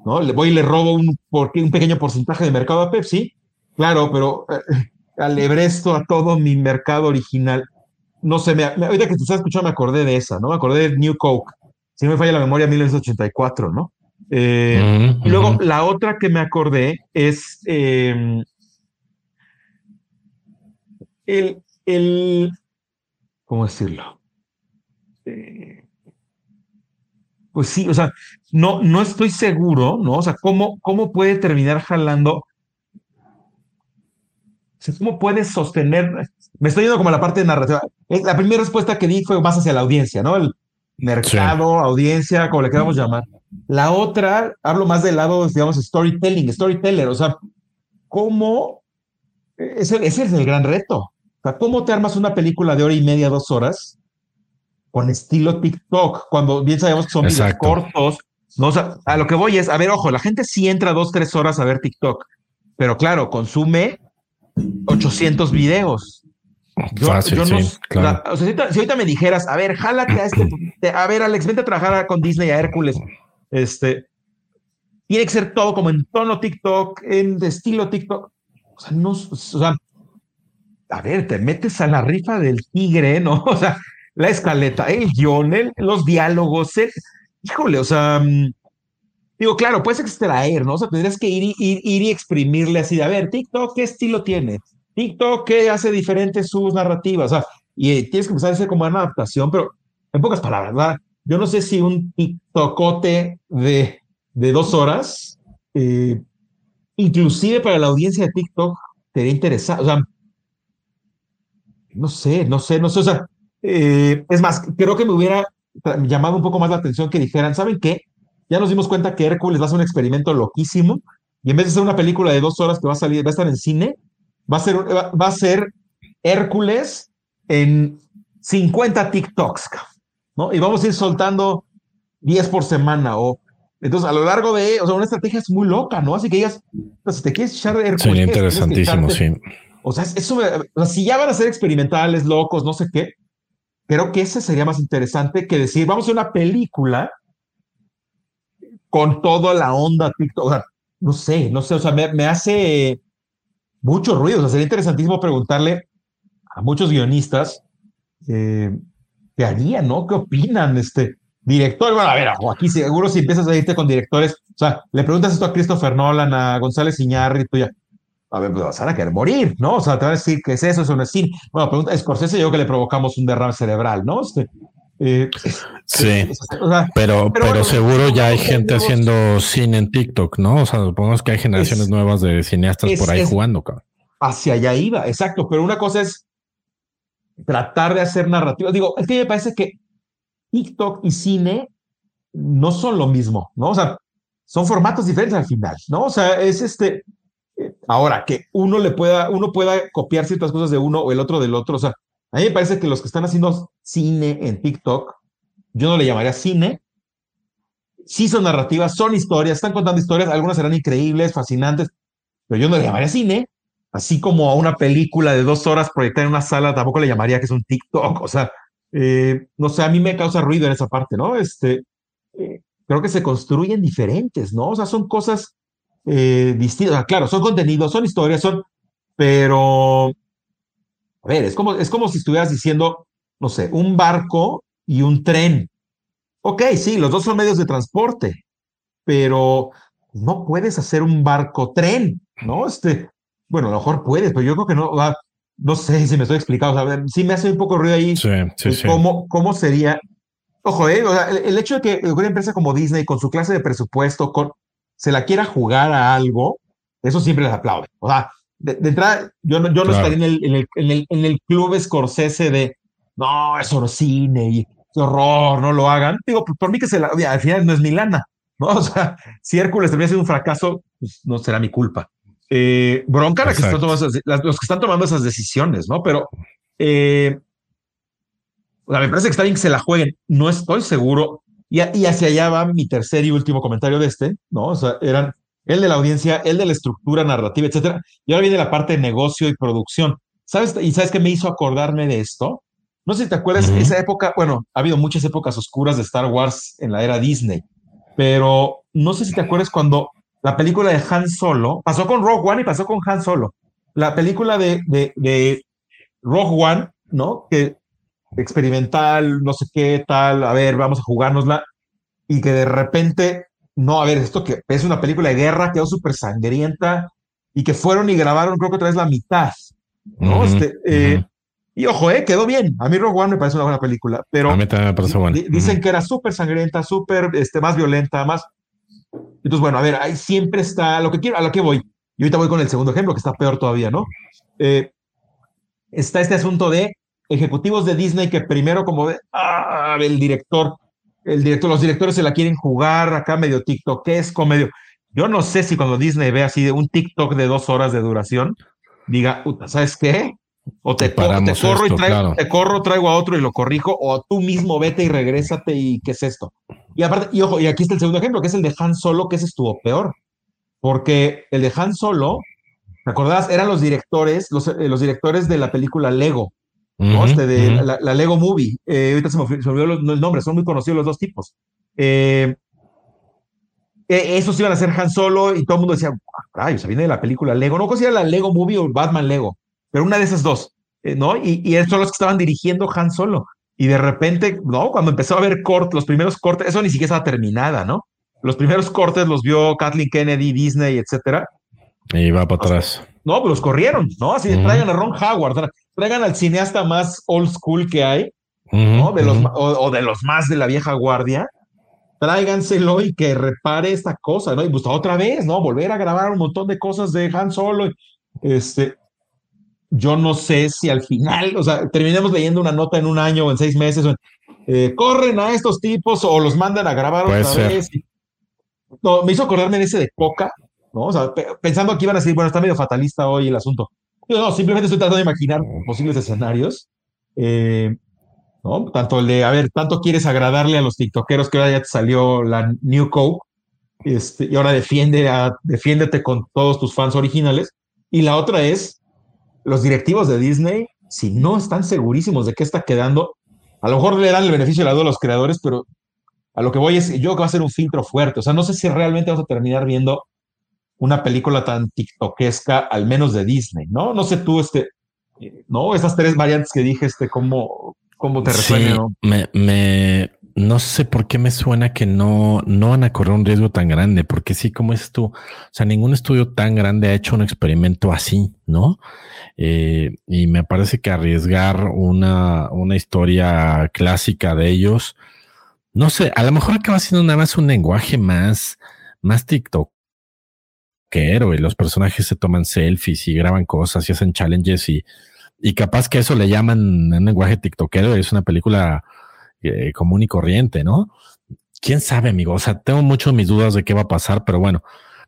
¿no? Le voy y le robo un, un pequeño porcentaje de mercado a Pepsi, claro, pero eh, alebresto a todo mi mercado original. No sé, me, ahorita que te estás escuchando me acordé de esa, ¿no? Me acordé de New Coke. Si no me falla la memoria, 1984, ¿no? Eh, y luego la otra que me acordé es em, el, el, ¿cómo decirlo? Eh, pues sí, o sea, no, no estoy seguro, ¿no? O sea, ¿cómo, cómo puede terminar jalando ¿Cómo puedes sostener? Me estoy yendo como a la parte de narrativa. La primera respuesta que di fue más hacia la audiencia, ¿no? El mercado, audiencia, como le queramos llamar. La otra, hablo más del lado, digamos, storytelling, storyteller, o sea, ¿cómo? Ese, ese es el gran reto. O sea, ¿cómo te armas una película de hora y media, dos horas, con estilo TikTok, cuando bien sabemos que son videos cortos? ¿no? O sea, a lo que voy es, a ver, ojo, la gente sí entra dos, tres horas a ver TikTok, pero claro, consume 800 videos. Fácil, sí, claro. o sea, si, ahorita, me dijeras, a ver, jálate a este, a ver, Alex, vente a trabajar con Disney, a Hércules, este, tiene que ser todo como en tono TikTok, en estilo TikTok. O sea, no, o sea, a ver, te metes a la rifa del tigre, ¿no? <laughs> O sea, la escaleta, el guion, los diálogos, híjole, o sea, mm, Digo, claro, puedes extraer, ¿no? O sea, tendrías que ir, ir, ir y exprimirle así de, a ver, TikTok, ¿qué estilo tiene? TikTok, ¿qué hace diferente sus narrativas? O sea, y eh, tienes que empezar a hacer como una adaptación, pero en pocas palabras, ¿verdad? Yo no sé si un TikTokote de, de dos horas, eh, inclusive para la audiencia de TikTok, sería interesante. O sea, no sé, no sé, no sé. O sea, eh, es más, creo que me hubiera llamado un poco más la atención que dijeran, ¿saben qué? ya nos dimos cuenta que Hércules va a ser un experimento loquísimo y en vez de ser una película de dos horas que va a salir, va a estar en cine, va a ser, va a ser Hércules en 50 TikToks, ¿no? Y vamos a ir soltando 10 por semana o entonces a lo largo de, o sea, una estrategia es muy loca, ¿no? Así que digas, pues si te quieres echar Hércules. Sería interesantísimo, sí. O sea, eso, o sea, si ya van a ser experimentales, locos, no sé qué, creo que ese sería más interesante que decir, vamos a una película con toda la onda TikTok. No sé, no sé, o sea, me, hace mucho ruido. O sea, sería interesantísimo preguntarle a muchos guionistas eh, qué harían, ¿no? ¿Qué opinan? Este, director, bueno, a ver, aquí seguro si empiezas a irte con directores, o sea, le preguntas esto a Christopher Nolan, a González Iñárritu, ya, a ver, pues vas a querer morir, ¿no? O sea, te van a decir que es eso, eso no es cine. Bueno, pregunta, Scorsese yo que le provocamos un derrame cerebral, ¿no? Este, eh, sí, pero, pero, seguro ya hay gente haciendo cine en TikTok, ¿no? O sea, supongamos que hay generaciones nuevas de cineastas por ahí jugando, cabrón. Hacia allá iba, exacto, pero una cosa es tratar de hacer narrativa. Digo, es que me parece que TikTok y cine no son lo mismo, ¿no? O sea, son formatos diferentes al final, ¿no? O sea, es este, Ahora, que uno le pueda, uno pueda copiar ciertas cosas de uno o el otro del otro. O sea, a mí me parece que los que están haciendo cine en TikTok, yo no le llamaría cine. Sí son narrativas, son historias, están contando historias, algunas serán increíbles, fascinantes, pero yo no le llamaría cine. Así como a una película de dos horas proyectada en una sala, tampoco le llamaría que es un TikTok. O sea, eh, no sé, a mí me causa ruido en esa parte, ¿no? Este, eh, creo que se construyen diferentes, ¿no? O sea, son cosas eh, distintos. claro, son contenidos, son historias, son, pero, a ver, es como, es como si estuvieras diciendo, no sé, un barco y un tren. Ok, sí, los dos son medios de transporte, pero no puedes hacer un barco tren, ¿no? Este, bueno, a lo mejor puedes, pero yo creo que no, no sé si me estoy explicando, o sea, sí me hace un poco ruido ahí. Sí, sí, cómo, ¿Cómo sería? Ojo, eh, el, hecho de que una empresa como Disney, con su clase de presupuesto, con, se la quiera jugar a algo, eso siempre les aplaude. O sea, de, entrada, yo no, yo no estaría en el, en, el, en, el, en el club Scorsese de, no, es cine y horror, no lo hagan. Digo, por, por mí que se la, al final no es mi lana, ¿no? <laughs> O sea, si Hércules termina siendo un fracaso, pues no será mi culpa. Eh, bronca la que están tomando esas, los que están tomando esas decisiones, ¿no? Pero eh, o sea, me parece que está bien que se la jueguen. No estoy seguro y, hacia allá va mi tercer y último comentario de este, ¿no? O sea, eran el de la audiencia, el de la estructura narrativa, etcétera. Y ahora viene la parte de negocio y producción. ¿Sabes? ¿Y sabes qué me hizo acordarme de esto? No sé si te acuerdas, esa época, bueno, ha habido muchas épocas oscuras de Star Wars en la era Disney, pero no sé si te acuerdas cuando la película de Han Solo, pasó con Rogue One y pasó con Han Solo. La película de, de, de Rogue One, ¿no? Que experimental, no sé qué tal, a ver, vamos a jugárnosla, y que de repente, no, a ver, esto que es una película de guerra, quedó súper sangrienta, y que fueron y grabaron, creo que otra vez la mitad, ¿no? este, eh, Y ojo, eh, quedó bien. A mí Rogue One me parece una buena película, pero a mí también me parece buena. Dicen que era súper sangrienta, súper, este, más violenta, más. Entonces, bueno, a ver, ahí siempre está lo que quiero, a lo que voy. Y ahorita voy con el segundo ejemplo, que está peor todavía, ¿no? Eh, está este asunto de ejecutivos de Disney que primero como de, ah, el director, el director, los directores se la quieren jugar acá medio tiktokesco, medio... Yo no sé si cuando Disney ve así de un TikTok de dos horas de duración, diga, ¿sabes qué? O te, corro y traigo, te corro, traigo a otro y lo corrijo, o tú mismo vete y regrésate y qué es esto. Y aparte, y ojo, y aquí está el segundo ejemplo, que es el de Han Solo, que ese estuvo peor. Porque el de Han Solo, ¿te acordás? Eran los directores, los, eh, los directores de la película Lego. Este de la, Lego Movie. Eh, ahorita se me, olvidó el nombre, son muy conocidos los dos tipos. Eh, e, esos iban a ser Han Solo y todo el mundo decía, ay, o sea, viene de la película Lego. No considera la Lego Movie o Batman Lego, pero una de esas dos, eh, ¿no? Y, y son los que estaban dirigiendo Han Solo. Y de repente, ¿no? Cuando empezó a ver cortes, los primeros cortes, eso ni siquiera estaba terminada, ¿no? Los primeros cortes los vio Kathleen Kennedy, Disney, etcétera. Y va para atrás. No, pues los corrieron, ¿no? Así traigan a Ron Howard, traigan al cineasta más old school que hay, ¿no? De los, o, de los más de la vieja guardia, tráiganselo y que repare esta cosa, ¿no? Y pues otra vez, ¿no? Volver a grabar un montón de cosas de Han Solo. Este, yo no sé si al final, o sea, terminemos leyendo una nota en un año o en seis meses, eh, corren a estos tipos o los mandan a grabar otra vez. no, me hizo acordarme en ese de Coca, ¿no? O sea, pensando que iban a decir, bueno, está medio fatalista hoy el asunto. No, simplemente estoy tratando de imaginar posibles escenarios. Eh, ¿no? Tanto el de, a ver, tanto quieres agradarle a los tiktokeros que ahora ya te salió la New Coke, este, y ahora defiende a, defiéndete con todos tus fans originales. Y la otra es, los directivos de Disney, si no están segurísimos de qué está quedando, a lo mejor le dan el beneficio de la duda a los creadores, pero a lo que voy es, yo creo que va a ser un filtro fuerte. O sea, no sé si realmente vamos a terminar viendo una película tan tiktokesca, al menos de Disney, ¿no? No sé tú, este, ¿no? Esas tres variantes que dije, este, ¿cómo, cómo te resuenan? me, me, no sé por qué me suena que no, no van a correr un riesgo tan grande, porque sí, como es tú, o sea, ningún estudio tan grande ha hecho un experimento así, ¿no? Eh, y me parece que arriesgar una, una historia clásica de ellos, no sé, a lo mejor acaba siendo nada más un lenguaje más, más TikTok y los personajes se toman selfies y graban cosas y hacen challenges y, y capaz que eso le llaman un lenguaje tiktokero, es una película eh, común y corriente, ¿no? Quién sabe, amigo. O sea, tengo muchas mis dudas de qué va a pasar, pero bueno,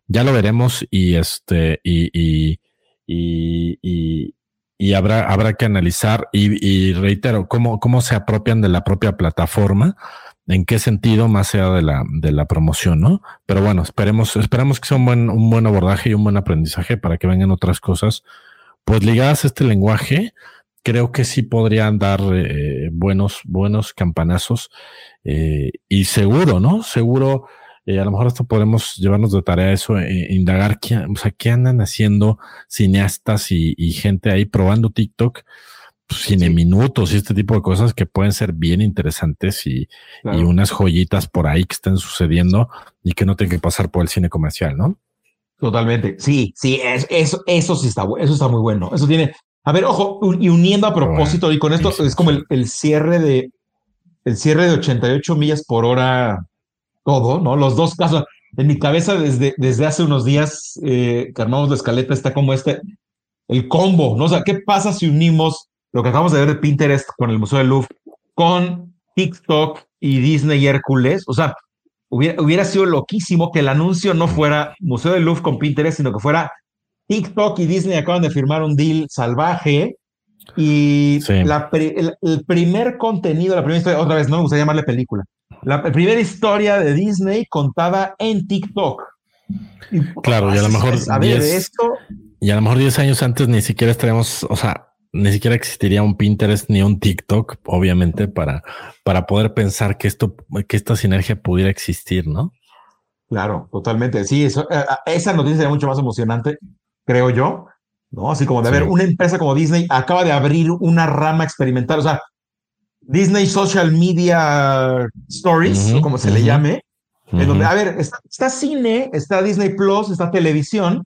ya lo veremos y este, y, y, y, y habrá, habrá que analizar y, reitero, cómo, cómo se apropian de la propia plataforma, en qué sentido, más allá de la, de la promoción, ¿no? Pero bueno, esperemos, esperemos que sea un buen, un buen abordaje y un buen aprendizaje para que vengan otras cosas, pues ligadas a este lenguaje, creo que sí podrían dar eh, buenos, buenos campanazos eh, y seguro, ¿no? Seguro, eh, a lo mejor hasta podemos llevarnos de tarea eso, indagar qué, o sea, qué andan haciendo cineastas y, gente ahí probando TikTok, pues, cine minutos y este tipo de cosas que pueden ser bien interesantes y, y, unas joyitas por ahí que estén sucediendo y que no tengan que pasar por el cine comercial, ¿no? Totalmente. Sí, sí, eso, eso sí está, eso está muy bueno. Eso tiene, a ver, ojo, y uniendo a propósito, y con esto es como el, cierre de el cierre de 88 millas por hora, todo, ¿no? Los dos casos. En mi cabeza, desde, desde hace unos días eh, que armamos la escaleta, está como este, el combo, ¿no? O sea, ¿qué pasa si unimos lo que acabamos de ver de Pinterest con el Museo del Louvre, con TikTok y Disney y Hércules? O sea, hubiera, hubiera sido loquísimo que el anuncio no fuera Museo del Louvre con Pinterest, sino que fuera TikTok y Disney acaban de firmar un deal salvaje y la, el, primer contenido, la primera historia, otra vez no me gusta llamarle película, la primera historia de Disney contada en TikTok. claro, y a lo mejor esto. Y a lo mejor 10 años antes ni siquiera estaríamos, o sea, ni siquiera existiría un Pinterest ni un TikTok, obviamente, para, para poder pensar que esto, que esta sinergia pudiera existir, ¿no? Claro, totalmente. Sí, eso, eh, esa noticia sería mucho más emocionante creo yo, ¿no? Así como de ver, una empresa como Disney acaba de abrir una rama experimental, o sea, Disney Social Media Stories, o como se le llame, en donde, a ver, está, cine, está Disney Plus, está televisión,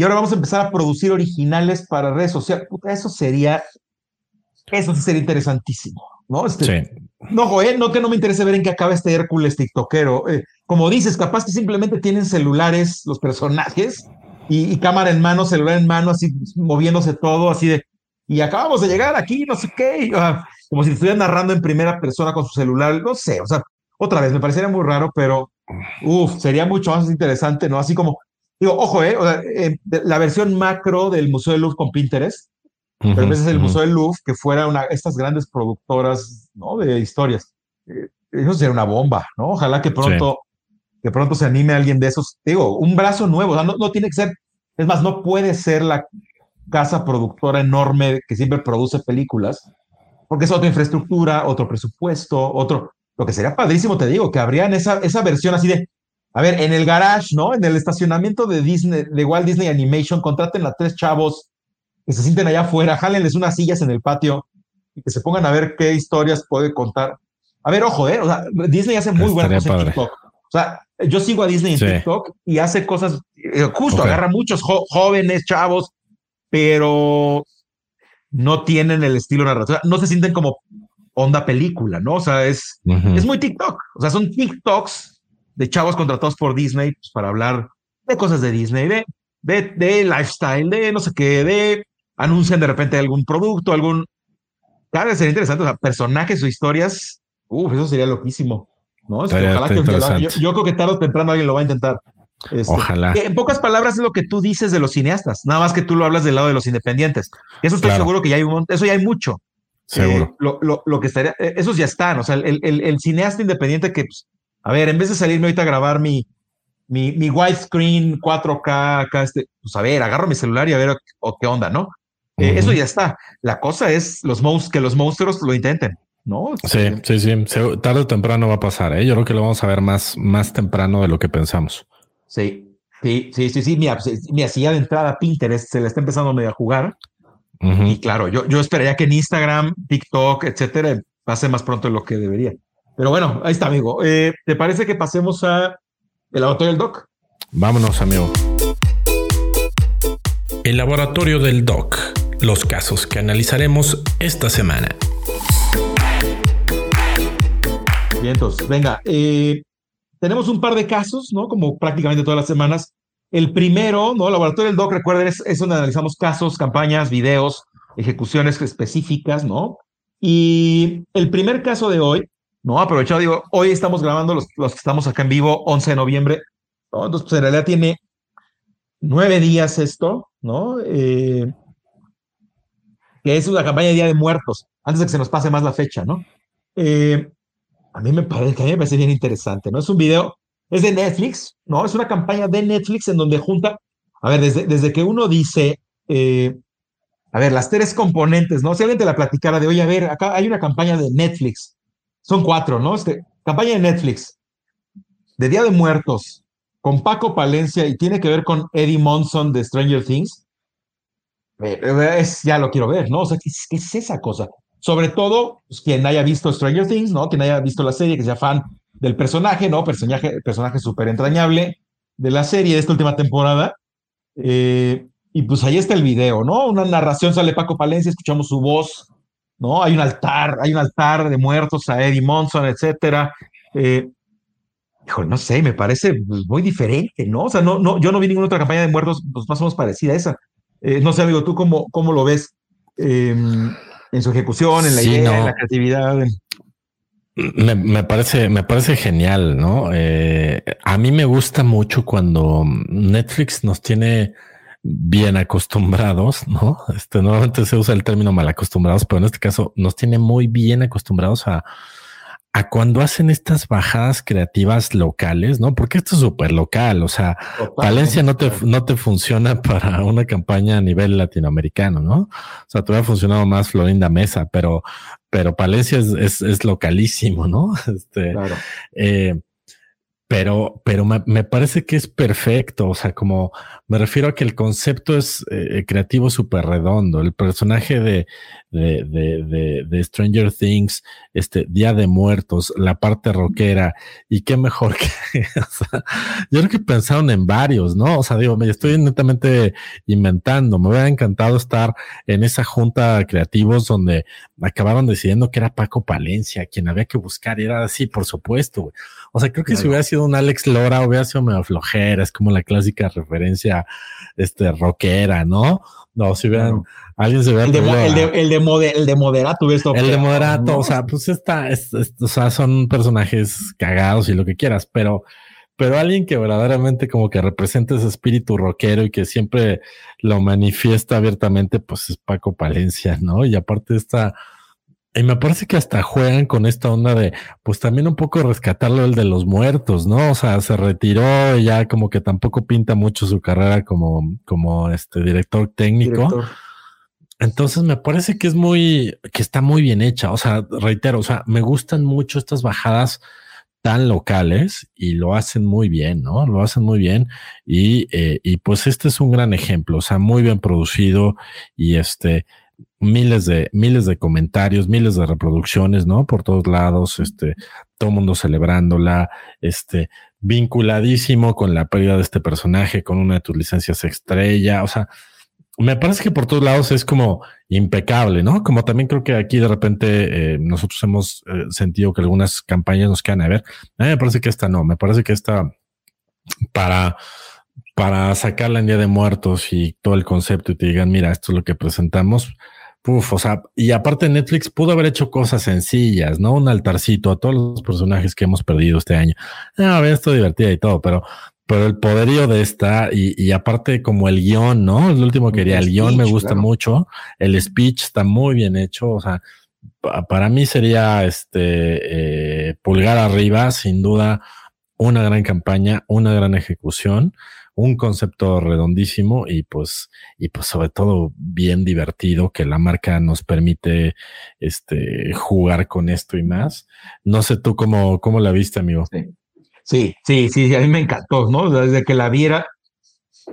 y ahora vamos a empezar a producir originales para redes sociales. eso sería, eso sería interesantísimo, ¿no? Este, sí. No, ¿eh? no que no me interese ver en qué acaba este Hércules TikTokero. Eh, como dices, capaz que simplemente tienen celulares los personajes y, cámara en mano, celular en mano, así moviéndose todo, así de, y acabamos de llegar aquí, no sé qué, como si estuvieran narrando en primera persona con su celular, no sé, o sea, otra vez, me parecería muy raro, pero, uff, sería mucho más interesante, ¿no? Así como, digo, ojo, ¿eh? eh la versión macro del Museo del Louvre con Pinterest, pero a veces el Museo del Louvre, que fuera una, estas grandes productoras, ¿no? De historias. Eh, eso sería una bomba, ¿no? Ojalá que pronto que pronto se anime alguien de esos. Digo, un brazo nuevo, o sea, no, no tiene que ser, es más, no puede ser la casa productora enorme que siempre produce películas, porque es otra infraestructura, otro presupuesto, otro, lo que sería padrísimo, te digo, que habrían esa, esa versión así de, a ver, en el garage, ¿no? En el estacionamiento de Disney, de Walt Disney Animation, contraten a tres chavos que se sienten allá afuera, jálenles unas sillas en el patio y que se pongan a ver qué historias puede contar. A ver, ojo, ¿eh? O sea, Disney hace muy buenas cosas en TikTok. O sea, yo sigo a Disney en TikTok y hace cosas, eh, justo agarra muchos jóvenes, chavos, pero no tienen el estilo narrativo, no se sienten como onda película, ¿no? O sea, es, es muy TikTok. O sea, son TikToks de chavos contratados por Disney pues, para hablar de cosas de Disney, de, de, de lifestyle, de no sé qué, de anuncian de repente algún producto, algún. Claro, sería interesante. O sea, personajes o historias. Uf, eso sería loquísimo. ¿no? yo, creo que tarde o temprano alguien lo va a intentar. Este, ojalá. En pocas palabras es lo que tú dices de los cineastas, nada más que tú lo hablas del lado de los independientes. Eso estoy seguro que ya hay un, eso ya hay mucho. Seguro. Eh, lo, lo, que estaría, eh, esos ya están, o sea, el, el, el cineasta independiente que, pues, a ver, en vez de salirme ahorita a grabar mi, mi, mi widescreen 4K, acá, este, pues a ver, agarro mi celular y a ver o, qué onda, ¿no? Eh, eso ya está. La cosa es los que los monstruos lo intenten. ¿no? Sí, sí, sí. Tarde o temprano va a pasar, ¿eh? Yo creo que lo vamos a ver más, más temprano de lo que pensamos. Sí, sí, sí, sí, sí. Mira, mira si ya de entrada Pinterest se le está empezando a jugar. Y claro, yo, yo esperaría que en Instagram, TikTok, etcétera, pase más pronto de lo que debería. Pero bueno, ahí está, amigo. Eh, ¿Te parece que pasemos a el laboratorio del Doc? Vámonos, amigo. El laboratorio del Doc. Los casos que analizaremos esta semana. Bien, entonces, venga. Eh, tenemos un par de casos, ¿no? Como prácticamente todas las semanas. El primero, ¿no? Laboratorio del Doc, recuerden, es, es donde analizamos casos, campañas, videos, ejecuciones específicas, ¿no? Y el primer caso de hoy, ¿no? Aprovechado, digo, hoy estamos grabando los, los que estamos acá en vivo, 11 de noviembre, ¿no? Entonces, pues en realidad tiene nueve días esto, ¿no? Eh, que es una campaña de Día de Muertos, antes de que se nos pase más la fecha, ¿no? Eh, a mí me parece, me parece bien interesante, ¿no? Es un video es de Netflix, ¿no? Es una campaña de Netflix en donde junta, a ver, desde, desde que uno dice, eh, a ver, las tres componentes, ¿no? Si alguien te la platicara de, oye, a ver, acá hay una campaña de Netflix, son cuatro, ¿no? Este, campaña de Netflix, de Día de Muertos, con Paco Palencia y tiene que ver con Eddie Monson de Stranger Things. Eh, es, ya lo quiero ver, ¿no? O sea, ¿qué, qué es esa cosa? Sobre todo, pues, quien haya visto Stranger Things, ¿no? Quien haya visto la serie, que sea fan del personaje, ¿no? Personaje, personaje súper entrañable de la serie de esta última temporada. Eh, y pues ahí está el video, ¿no? Una narración sale Paco Palencia, escuchamos su voz, ¿no? Hay un altar, hay un altar de muertos a Eddie Monson, etcétera. Eh, hijo, no sé, me parece pues, muy diferente, ¿no? O sea, no, no, yo no vi ninguna otra campaña de muertos, pues más o menos parecida a esa. Eh, no sé, amigo, ¿tú cómo, cómo lo ves em, en su ejecución, en la idea, en la creatividad? Me, parece, me parece genial, ¿no? Eh, a mí me gusta mucho cuando Netflix nos tiene bien acostumbrados, ¿no? Este, normalmente se usa el término mal acostumbrados, pero en este caso nos tiene muy bien acostumbrados a, a cuando hacen estas bajadas creativas locales, ¿no? Porque esto es súper local, o sea, Valencia no te, no te funciona <laughs> para una campaña a nivel latinoamericano, ¿no? O sea, te hubiera funcionado más Florinda Mesa, pero, pero Palencia es, es, localísimo, ¿no? <laughs> Este, claro. eh, pero, pero me, parece que es perfecto. O sea, como me refiero a que el concepto es eh, creativo súper redondo. El personaje de, de, de, de, Stranger Things, este Día de Muertos, la parte rockera, y qué mejor <laughs> que. o sea, yo creo que pensaron en varios, ¿no? O sea, digo, me estoy netamente inventando. Me hubiera encantado estar en esa junta de creativos donde acabaron decidiendo que era Paco Palencia quien había que buscar. Y era así, por supuesto. O sea, creo que si hubiera sido un Alex Lora, hubiera sido medio flojera. Es como la clásica referencia este, rockera, ¿no? No, si hubieran, alguien se hubiera... El de, el de, el de, el de moderato, esto. El de moderato, o sea, pues está, o sea, son personajes cagados y lo que quieras, pero, pero alguien que verdaderamente como que representa ese espíritu rockero y que siempre lo manifiesta abiertamente, pues es Paco Palencia, ¿no? Y aparte está y me parece que hasta juegan con esta onda de, pues también un poco rescatarlo el de los muertos, ¿no? O sea, se retiró y ya como que tampoco pinta mucho su carrera como, como este director técnico. Entonces me parece que es muy, que está muy bien hecha. O sea, reitero, o sea, me gustan mucho estas bajadas tan locales y lo hacen muy bien, ¿no? Lo hacen muy bien y, eh, y pues este es un gran ejemplo, o sea, muy bien producido y este, miles de, miles de comentarios, miles de reproducciones, ¿no? Por todos lados, este, todo mundo celebrándola, este, vinculadísimo con la pérdida de este personaje, con una de tus licencias estrella, o sea, me parece que por todos lados es como impecable, ¿no? Como también creo que aquí de repente eh, nosotros hemos eh, sentido que algunas campañas nos quedan a ver. A mí me parece que esta no, me parece que esta para para sacarla en Día de Muertos y todo el concepto y te digan, mira, esto es lo que presentamos. Uf, o sea, y aparte Netflix pudo haber hecho cosas sencillas, ¿no? Un altarcito a todos los personajes que hemos perdido este año. Ah, a ver, esto divertida y todo, pero, pero el poderío de esta y, y aparte como el guion, ¿no? El último quería, el, guion me gusta mucho, el speech está muy bien hecho, o sea, para mí sería este eh, pulgar arriba, sin duda, una gran campaña, una gran ejecución un concepto redondísimo y pues, y pues sobre todo bien divertido que la marca nos permite este, jugar con esto y más. No sé tú cómo, cómo la viste, amigo. Sí, sí, sí, a mí me encantó, ¿no? Desde que la viera,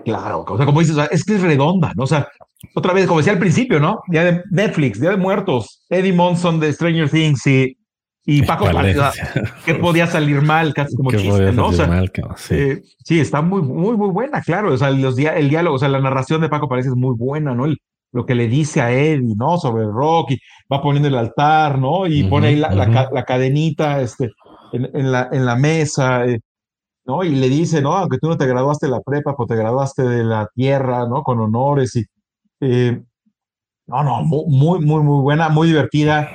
claro, o sea, como dices, es que es redonda, ¿no? O sea, otra vez, como decía al principio, ¿no? Día de Netflix, Día de Muertos, Eddie Monson de Stranger Things y Y Paco Palencia, ¿qué podía salir mal? Casi como chiste, ¿no? O sea, sí. Eh, sí. está muy, muy, muy buena, claro. O sea, los el diálogo, o sea, la narración de Paco Palencia es muy buena, ¿no? lo que le dice a Eddie, ¿no? Sobre rock, y va poniendo el altar, ¿no? Y pone ahí la, la, cadenita este, en, en, la, en la mesa, eh, ¿no? Y le dice, ¿no? Aunque tú no te graduaste de la prepa, pues te graduaste de la tierra, ¿no? Con honores y... Eh, no, no, muy, muy, muy buena, muy divertida.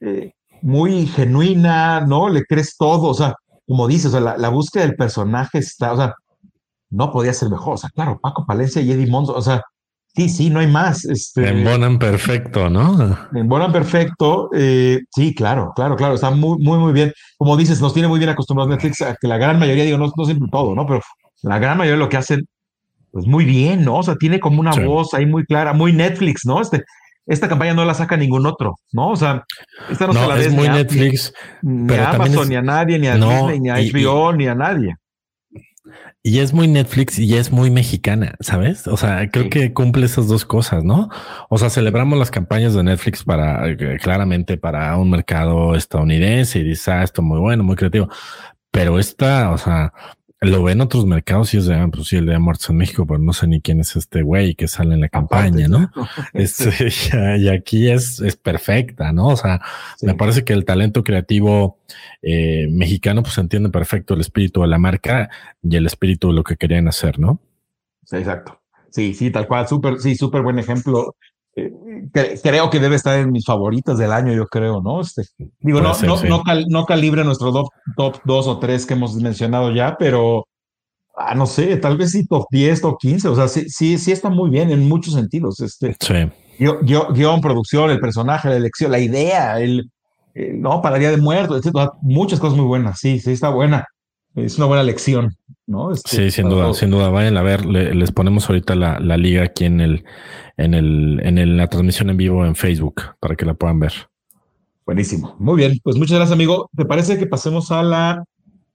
Eh, muy genuina, ¿no? Le crees todo, o sea, como dices, o sea, la, búsqueda del personaje está, o sea, no podía ser mejor, o sea, claro, Paco Palencia y Eddie Monzo, o sea, sí, sí, no hay más. Este, en Bonan perfecto, ¿no? En Bonan perfecto, eh, sí, claro, claro, claro, está muy, muy, muy bien. Como dices, nos tiene muy bien acostumbrados Netflix a que la gran mayoría, digo, no, no siempre todo, ¿no? Pero la gran mayoría de lo que hacen, pues muy bien, ¿no? O sea, tiene como una voz ahí muy clara, muy Netflix, ¿no? Este, esta campaña no la saca ningún otro, ¿no? O sea, esta no, se la es muy Netflix, ni, a Amazon, ni a nadie, ni a Disney, ni a HBO, ni a nadie. Y es muy Netflix y es muy mexicana, ¿sabes? O sea, creo que cumple esas dos cosas, ¿no? O sea, celebramos las campañas de Netflix para, eh, claramente para un mercado estadounidense y dice, ah, esto muy bueno, muy creativo. Pero esta, o sea, lo ven otros mercados y es de, ah, pues sí, el de Muertos en México, pero no sé ni quién es este güey que sale en la campaña, ¿no? <laughs> Este, y aquí es, es perfecta, ¿no? O sea, me parece que el talento creativo eh, mexicano pues entiende perfecto el espíritu de la marca y el espíritu de lo que querían hacer, ¿no? Sí, exacto. Sí, sí, tal cual, súper, sí, súper buen ejemplo creo que debe estar en mis favoritos del año, yo creo, ¿no? Este, digo, no, no, no, calibre nuestro top, top 2 o 3 que hemos mencionado ya, pero ah, no sé, tal vez sí top 10, top 15, o sea, sí, sí, sí está muy bien en muchos sentidos. Este, sí. Guión, producción, el personaje, la elección, la idea, el, no, para Día de Muertos, etc. Muchas cosas muy buenas, sí, sí está buena. Es una buena lección, ¿no? Este, sí, sin duda, sin duda. Vayan a ver, les ponemos ahorita la, la liga aquí en el, en, el, en la transmisión en vivo en Facebook para que la puedan ver. Buenísimo. Muy bien. Pues muchas gracias, amigo. ¿Te parece que pasemos a la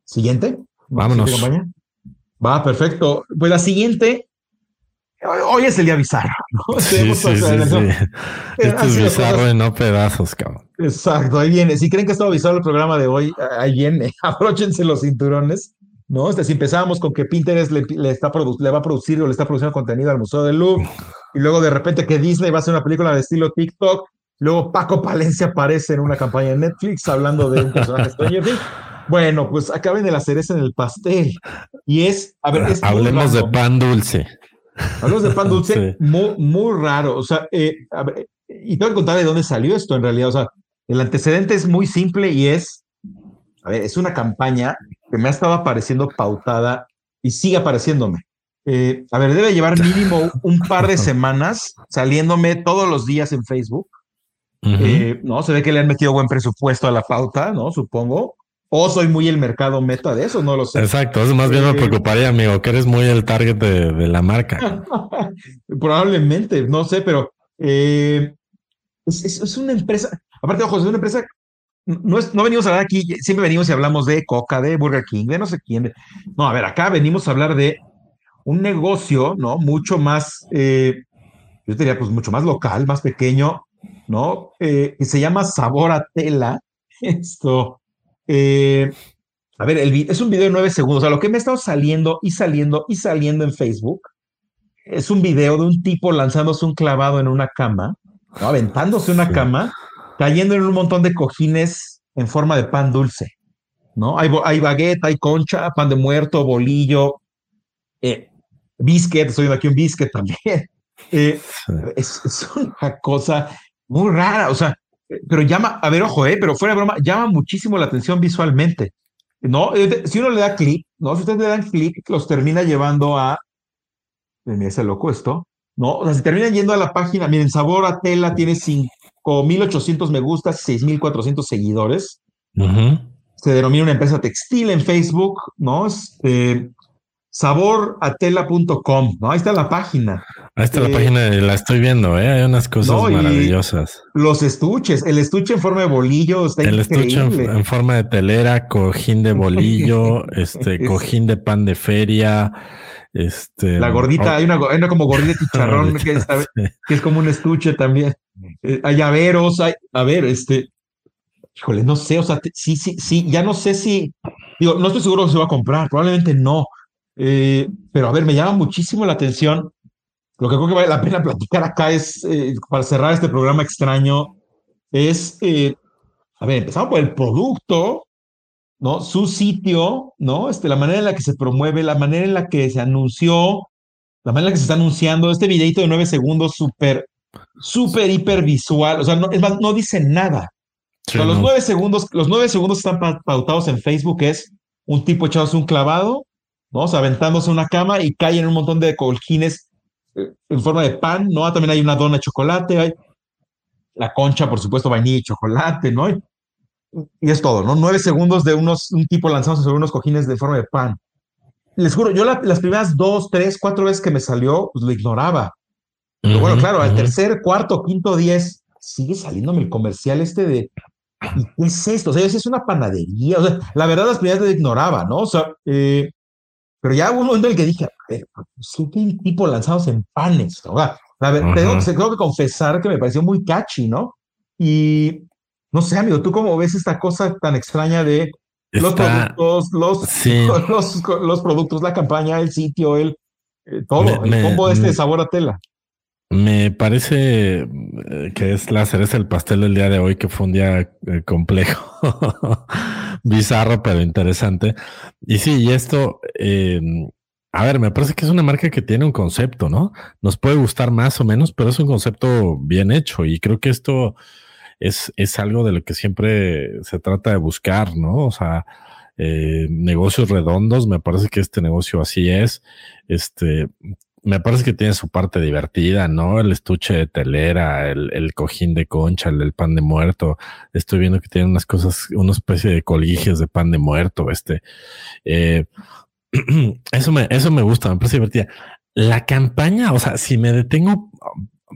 siguiente? Vámonos. Va, perfecto. Pues la siguiente. Hoy es el día bizarro, ¿no? Sí, <laughs> sí, sí, Esto es bizarro y no pedazos, cabrón. Exacto, ahí viene. Si creen que está bizarro el programa de hoy, ahí viene. <laughs> Abróchense los cinturones, ¿no? Este, si empezamos con que Pinterest le, está le va a producir o le está produciendo contenido al Museo del Louvre, y luego de repente que Disney va a hacer una película de estilo TikTok, luego Paco Palencia aparece en una campaña en Netflix hablando de un personaje Stranger Bueno, pues acaben de la cereza en el pastel. Y es, a ver, hablemos de pan dulce. Hablemos de pan dulce, muy, muy raro. O sea, eh, y tengo que contar de dónde salió esto en realidad. O sea, el antecedente es muy simple y es, a ver, es una campaña que me ha estado apareciendo pautada y sigue apareciéndome. Eh, a ver, debe llevar mínimo <laughs> un par de semanas saliéndome todos los días en Facebook. Eh, no, se ve que le han metido buen presupuesto a la pauta, ¿no? Supongo. O soy muy el mercado meta de eso, no lo sé. Exacto, eso más bien me eh, preocuparía, amigo, que eres muy el target de, la marca. <laughs> Probablemente, no sé, pero es, es, una empresa, aparte, ojo, es una empresa no, es, no venimos a hablar aquí, siempre venimos y hablamos de Coca, de Burger King, de no sé quién. no, a ver, acá venimos a hablar de un negocio, ¿no? Mucho más, eh, yo diría, pues mucho más local, más pequeño, ¿no? Eh, que se llama Sabor a Tela. <laughs> Esto, eh, a ver, el, es un video de nueve segundos. O sea, lo que me ha estado saliendo y saliendo y saliendo en Facebook es un video de un tipo lanzándose un clavado en una cama, ¿no? aventándose una cama, cayendo en un montón de cojines en forma de pan dulce, ¿no? Hay, hay baguette, hay concha, pan de muerto, bolillo, eh, biscuit, estoy viendo aquí un biscuit también. <laughs> Eh, es, una cosa muy rara, o sea, pero llama, a ver, ojo, eh, pero fuera de broma, llama muchísimo la atención visualmente. ¿no? Si uno le da clic, ¿no? Si ustedes le dan clic, los termina llevando a. Miren, ese loco esto, ¿no? O sea, si terminan yendo a la página, miren, Sabor a Tela tiene 5.800 me gustas, 6.400 seguidores. Se denomina una empresa textil en Facebook, ¿no? Este, saboratela.com, ¿no? Ahí está la página. Ahí está la eh, página, la estoy viendo, ¿eh? Hay unas cosas maravillosas. Los estuches, el estuche en forma de bolillo está El estuche en, forma de telera, cojín de bolillo, <laughs> este, cojín de pan de feria, este... La gordita, hay, una, como gordita de <laughs> chicharrón que, que, es como un estuche también. Eh, hay llaveros, hay, a ver, este... híjole, no sé, o sea, sí, sí, sí, ya no sé si, digo, no estoy seguro que se va a comprar, probablemente no, eh, pero a ver, me llama muchísimo la atención. Lo que creo que vale la pena <laughs> platicar acá es, eh, para cerrar este programa extraño, es, eh, a ver, empezamos por el producto, ¿no? Su sitio, ¿no? Este, la manera en la que se promueve, la manera en la que se anunció, la manera en la que se está anunciando, este videito de nueve segundos súper, súper hiper visual, o sea, no, es más, no dice nada. los nueve segundos, los nueve segundos están pautados en Facebook es un tipo echándose un clavado, ¿no? O sea, aventándose una cama y cae en un montón de cojines eh, en forma de pan, ¿no? También hay una dona de chocolate, hay la concha, por supuesto, vainilla y chocolate, ¿no? Y, es todo, ¿no? Nueve segundos de unos, un tipo lanzándose sobre unos cojines de forma de pan. Les juro, yo las primeras dos, tres, cuatro veces que me salió, pues lo ignoraba. Pero bueno, claro, al tercer, cuarto, quinto, diez, sigue saliéndome el comercial este de, ¿y qué es esto? O sea, es una panadería. O sea, la verdad, las primeras veces ignoraba, ¿no? O sea, eh, pero ya hubo un momento en el que dije, sí que tipo lanzados en panes. ¿no? La verdad, tengo, que confesar que me pareció muy catchy, ¿no? Y no sé, amigo, ¿tú cómo ves esta cosa tan extraña de los productos, <laughs> los, los, productos, la campaña, el sitio, el eh, todo, el combo de este sabor a tela? Me parece eh, que es la cereza del pastel del día de hoy, que fue un día eh, complejo, <laughs> bizarro, pero interesante. Y sí, y esto, em, a ver, me parece que es una marca que tiene un concepto, ¿no? Nos puede gustar más o menos, pero es un concepto bien hecho y creo que esto es, es algo de lo que siempre se trata de buscar, ¿no? O sea, eh, negocios redondos, me parece que este negocio así es. Este, me parece que tiene su parte divertida, ¿no? El estuche de telera, el, el cojín de concha, el, pan de muerto. Estoy viendo que tiene unas cosas, una especie de coligios de pan de muerto, este. Eh, <clears throat> eso me, eso me gusta, me parece divertida. La campaña, o sea, si me detengo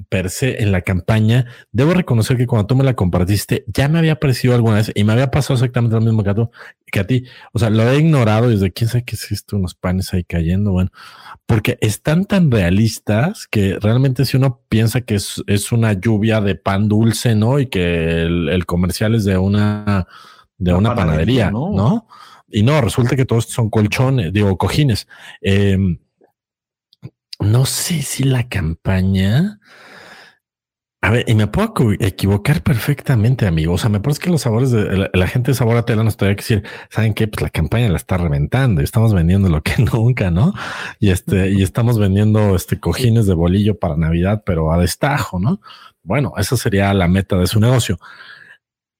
per se en la campaña, debo reconocer que cuando tú me la compartiste, ya me había parecido alguna vez y me había pasado exactamente lo mismo que a, que a ti. O sea, lo he ignorado desde quién sabe qué es esto, unos panes ahí cayendo. Bueno, porque están tan realistas que realmente si uno piensa que es, es una lluvia de pan dulce, ¿no? Y que el, comercial es de una, de una, panadería, ¿no? Y no, resulta que todos son colchones, digo, cojines. Em, no sé si la campaña a ver, y me puedo equivocar perfectamente, amigo. O sea, me parece que los sabores de la, gente de sabor a tela nos tendría que decir, ¿saben qué? Pues la campaña la está reventando. Estamos vendiendo lo que <laughs> nunca, ¿no? Y este, y estamos vendiendo este cojines de bolillo para Navidad, pero a destajo, ¿no? Bueno, esa sería la meta de su negocio.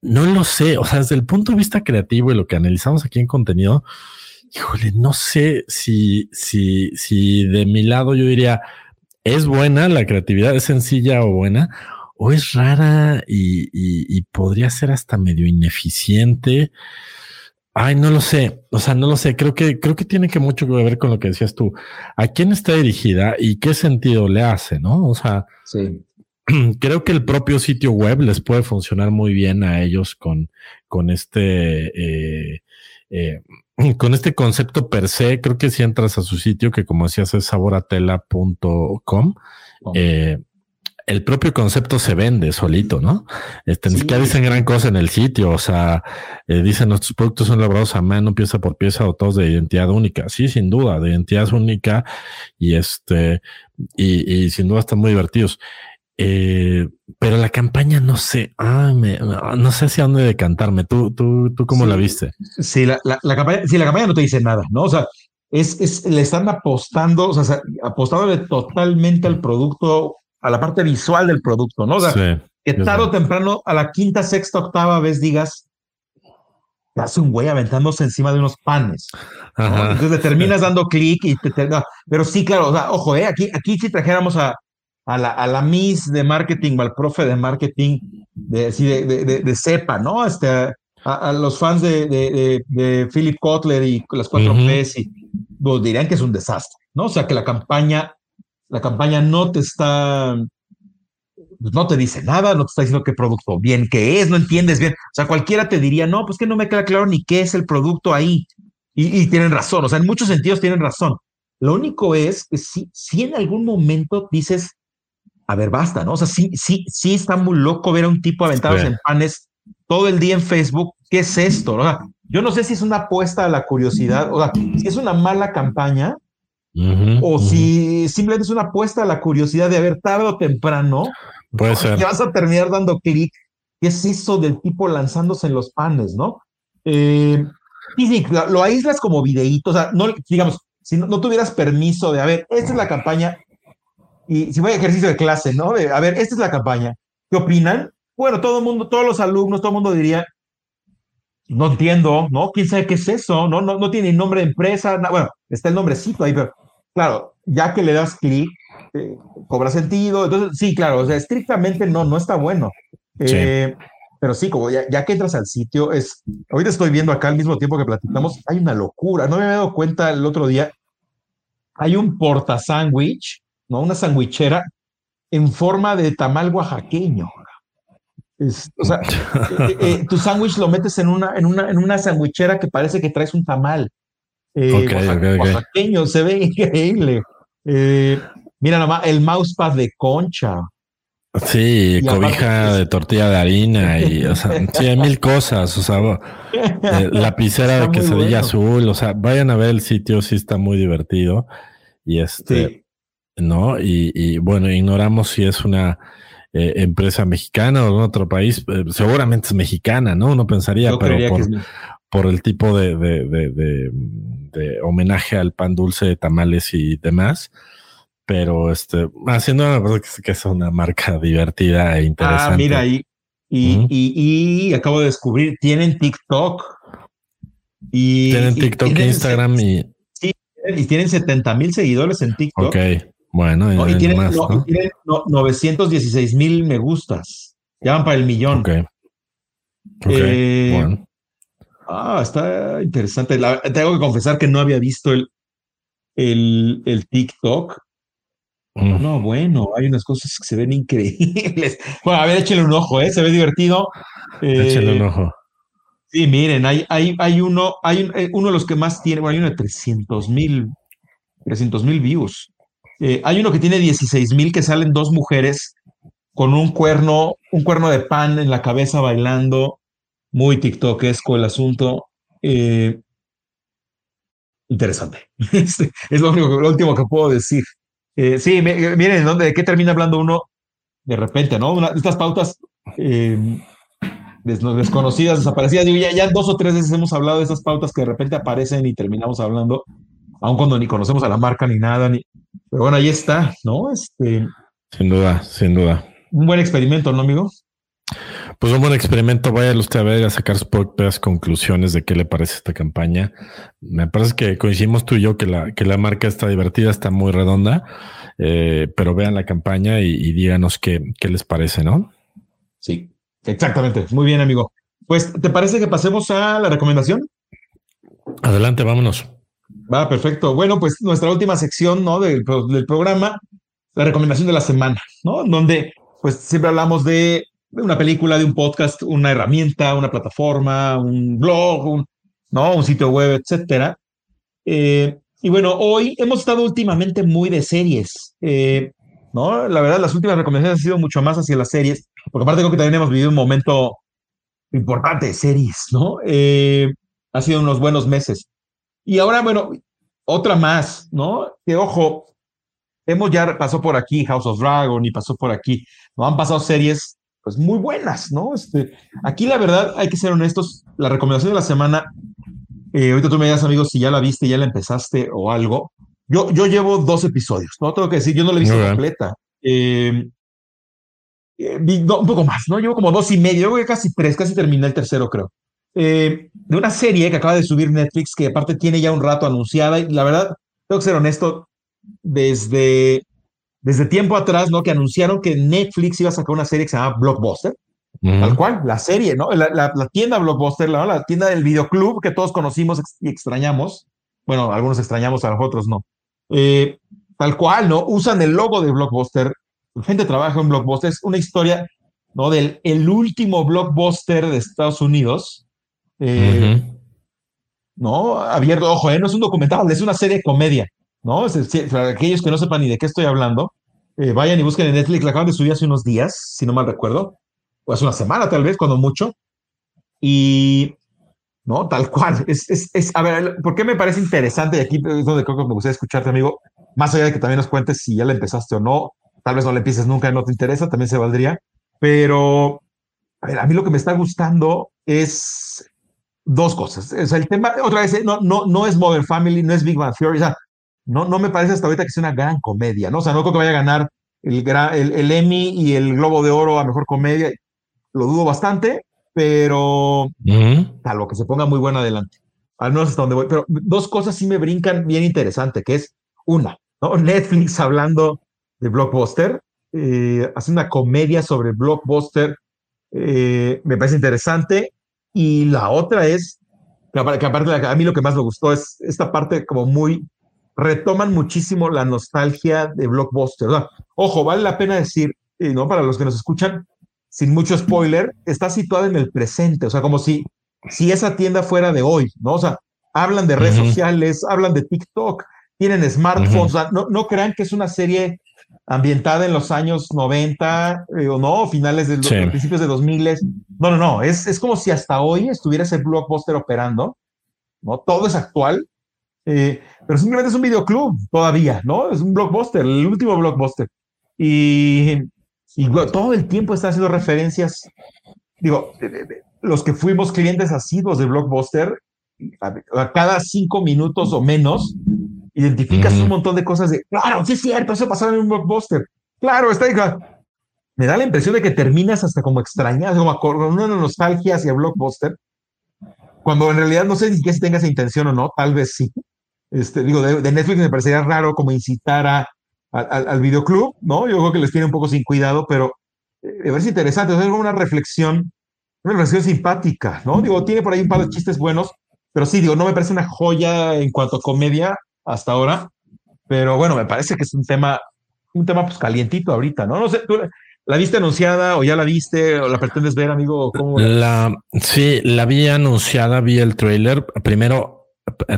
No lo sé. O sea, desde el punto de vista creativo y lo que analizamos aquí en contenido, híjole, no sé si, si, si de mi lado yo diría, es buena, la creatividad es sencilla o buena, o es rara y, podría ser hasta medio ineficiente. Ay, no lo sé. O sea, no lo sé. Creo que, creo que tiene que mucho que ver con lo que decías tú. ¿A quién está dirigida y qué sentido le hace? No? O sea, <clears throat> creo que el propio sitio web les puede funcionar muy bien a ellos con, con este, eh, eh, con este concepto per se, creo que si entras a su sitio, que como decías es saboratela.com, eh, el propio concepto se vende solito, ¿no? Este, Ni siquiera dicen gran cosa en el sitio, o sea, eh, dicen nuestros productos son elaborados a mano, pieza por pieza, dotados de identidad única. Sí, sin duda, de identidad única y este, y, y sin duda están muy divertidos. Eh, pero la campaña no sé, no sé hacia dónde decantarme. ¿Tú, tú, tú cómo la viste? Sí, la, la, campaña, sí, la campaña no te dice nada, ¿no? O sea, es, es, le están apostando, o sea, apostándole totalmente al producto, a la parte visual del producto, ¿no? O sea, que tarde o temprano, a la quinta, sexta, octava vez digas, hace un güey aventándose encima de unos panes. Entonces le terminas <laughs> dando clic y te, pero sí, claro, o sea, ojo, eh, aquí, aquí si trajéramos a, a la, a la Miss de marketing o al profe de marketing de, de, de, de, CEPA, ¿no? Este, a, los fans de, de, Philip Kotler y las cuatro P's y pues, dirían que es un desastre, ¿no? O sea, que la campaña, la campaña no te está, pues, no te dice nada, no te está diciendo qué producto bien que es, no entiendes bien. O sea, cualquiera te diría, no, pues que no me queda claro ni qué es el producto ahí. Y, y tienen razón, o sea, en muchos sentidos tienen razón. Lo único es que si, si en algún momento dices, a ver, basta, ¿no? O sea, sí, sí, sí está muy loco ver a un tipo aventados en panes todo el día en Facebook, ¿qué es esto? yo no sé si es una apuesta a la curiosidad, o sea, si es una mala campaña, o si simplemente es una apuesta a la curiosidad de haber tarde o temprano, puede <laughs> ser. Vas a terminar dando clic. ¿Qué es eso del tipo lanzándose en los panes, no? Eh, y sí, lo, aíslas como videíto, o sea, no, digamos, si no, tuvieras permiso de, a ver, esta es la campaña, y si voy a ejercicio de clase, ¿no? a ver, esta es la campaña, ¿qué opinan? Bueno, todo el mundo, todos los alumnos, todo el mundo diría, no entiendo, ¿no? ¿Quién sabe qué es eso? No, no, no tiene nombre de empresa, bueno, está el nombrecito ahí, pero claro, ya que le das clic, eh, cobra sentido. Entonces, sí, claro, o sea, estrictamente no, no está bueno. Eh, pero sí, como ya, ya, que entras al sitio, es. Ahorita estoy viendo acá al mismo tiempo que platicamos, hay una locura. No me había dado cuenta el otro día. Hay un porta sándwich, ¿no? Una sandwichera en forma de tamal oaxaqueño. o sea, <laughs> eh, tu sándwich lo metes en una, en una, en una sandwichera que parece que traes un tamal. Eh, oaxaqueño, se ve <laughs> increíble. Eh, mira nomás, el mousepad de concha. Sí, cobija de tortilla de harina y, o sea, <laughs> sí, hay mil cosas, o sea, eh, lapicera de quesadilla azul, o sea, vayan a ver el sitio, sí está muy divertido y este, ¿no? Y, bueno, ignoramos si es una empresa mexicana o de otro país, seguramente es mexicana, ¿no? Uno pensaría, pero por, por el tipo de, de, homenaje al pan dulce de tamales y demás. Pero este, haciendo que es una marca divertida e interesante. Ah, mira, y, y, acabo de descubrir, tienen TikTok. Y, tienen TikTok, Instagram y. Sí, y tienen 70 mil seguidores en TikTok. Ok, bueno, y, tienen, más, 916 mil me gustas. Ya van para el millón. Ok. okay eh, bueno. Ah, está interesante. tengo que confesar que no había visto el, el, el TikTok. Mm. No, bueno, hay unas cosas que se ven increíbles. <laughs> Bueno, a ver, échale un ojo, ¿eh? Se ve divertido. échale un eh, ojo. Sí, miren, hay, hay, hay uno, hay eh, uno de los que más tiene, bueno, hay uno de 300 mil, 300 mil views. Eh, hay uno que tiene 16 mil que salen dos mujeres con un cuerno, un cuerno de pan en la cabeza bailando muy tiktokesco el asunto. Eh, interesante. <laughs> Este, es lo, último que puedo decir. Eh, sí, miren, ¿de qué termina hablando uno? De repente, ¿no? estas pautas em, desconocidas, desaparecidas. Ya, ya dos o tres veces hemos hablado de esas pautas que de repente aparecen y terminamos hablando, aun cuando ni conocemos a la marca ni nada. Ni... Pero bueno, ahí está, ¿no? Este, sin duda, sin duda. Un buen experimento, ¿no, amigo? Pues un buen experimento, vaya usted a ver a sacar sus propias conclusiones de qué le parece esta campaña. Me parece que coincidimos tú y yo que la, que la marca está divertida, está muy redonda, eh, pero vean la campaña y, díganos qué, qué les parece, ¿no? Sí, exactamente. Muy bien, amigo. Pues, ¿te parece que pasemos a la recomendación? Adelante, vámonos. Va, perfecto. Bueno, pues nuestra última sección, ¿no? Del, programa, la recomendación de la semana, ¿no? Donde, pues, siempre hablamos de una película, de un podcast, una herramienta, una plataforma, un blog, un, ¿no? un sitio web, etcétera. Eh, y bueno, hoy hemos estado últimamente muy de series. Eh, ¿no? La verdad, las últimas recomendaciones han sido mucho más hacia las series, porque aparte creo que también hemos vivido un momento importante de series, ¿no? Eh, ha sido unos buenos meses. Y ahora, bueno, otra más, ¿no? Que ojo, hemos ya pasó por aquí House of Dragon y pasó por aquí, ¿no? Han pasado series pues muy buenas, ¿no? Este, aquí la verdad, hay que ser honestos, la recomendación de la semana, eh, ahorita tú me digas, amigos, si ya la viste, ya la empezaste o algo. Yo, yo llevo dos episodios, no tengo que decir, yo no la he visto completa. Eh, eh, un poco más, ¿no? Llevo como dos y medio, yo casi tres, casi terminé el tercero, creo. De una serie que acaba de subir Netflix, que aparte tiene ya un rato anunciada, y la verdad, tengo que ser honesto, desde desde tiempo atrás, ¿no? Que anunciaron que Netflix iba a sacar una serie que se llama Blockbuster. Tal cual, la serie, ¿no? La, tienda Blockbuster, ¿no? la tienda del videoclub que todos conocimos y extrañamos. Bueno, algunos extrañamos, a nosotros no. Eh, tal cual, ¿no? Usan el logo de Blockbuster. La gente trabaja en Blockbuster. Es una historia, ¿no? Del el último Blockbuster de Estados Unidos. Eh, ¿No? Abierto, ojo, ¿eh? no es un documental, es una serie de comedia. ¿no? para aquellos que no sepan ni de qué estoy hablando, eh, vayan y busquen en Netflix, la acaban de subir hace unos días, si no mal recuerdo, o hace una semana tal vez, cuando mucho. Y, ¿no? Tal cual. Es, es, es, a ver, ¿por qué me parece interesante? Y aquí es donde creo que me gustaría escucharte, amigo. Más allá de que también nos cuentes si ya la empezaste o no, tal vez no la empieces nunca no te interesa, también se valdría. Pero, a ver, a mí lo que me está gustando es dos cosas. O sea, el tema, otra vez, no, no, no es Modern Family, no es Big Bang Theory, o sea, no, no me parece hasta ahorita que sea una gran comedia, ¿no? O sea, no creo que vaya a ganar el, el, el Emmy y el Globo de Oro a Mejor Comedia, lo dudo bastante, pero a lo que se ponga muy bueno adelante. Al menos hasta donde voy. Pero dos cosas sí me brincan bien interesante, que es una, ¿no? Netflix hablando de Blockbuster, eh, hace una comedia sobre Blockbuster, eh, me parece interesante. Y la otra es, que aparte a mí lo que más me gustó es esta parte como muy, retoman muchísimo la nostalgia de Blockbuster. Ojo, vale la pena decir, ¿no? Para los que nos escuchan, sin mucho spoiler, está situada en el presente, o sea, como si, si esa tienda fuera de hoy, ¿no? O sea, hablan de redes sociales, hablan de TikTok, tienen smartphones, no, no crean que es una serie ambientada en los años 90 eh, o no, finales de los principios de 2000. No, no, no, es, es como si hasta hoy estuviera ese blockbuster operando, ¿no? Todo es actual, eh, pero simplemente es un videoclub todavía, ¿no? Es un blockbuster, el último blockbuster. Y, y todo el tiempo está haciendo referencias, digo, los que fuimos clientes asiduos de blockbuster, a cada cinco minutos o menos, identificas un montón de cosas de, claro, sí es cierto, eso pasó en un blockbuster. Claro, está ahí. Me da la impresión de que terminas hasta como extrañado, como con una nostalgia hacia blockbuster, cuando en realidad no sé ni siquiera si tengas intención o no, tal vez sí. Este, digo, de, Netflix me parecería raro como incitar a, al videoclub, ¿no? Yo creo que les tiene un poco sin cuidado, pero eh, si interesante, es una reflexión, una reflexión simpática, ¿no? Digo, tiene por ahí un par de chistes buenos, pero sí, digo, no me parece una joya en cuanto a comedia, hasta ahora. Pero bueno, me parece que es un tema, un tema pues calientito ahorita, ¿no? No sé, ¿tú la viste anunciada o ya la viste o la pretendes ver, amigo? ¿Cómo? La, sí, la vi anunciada, vi el trailer. Primero,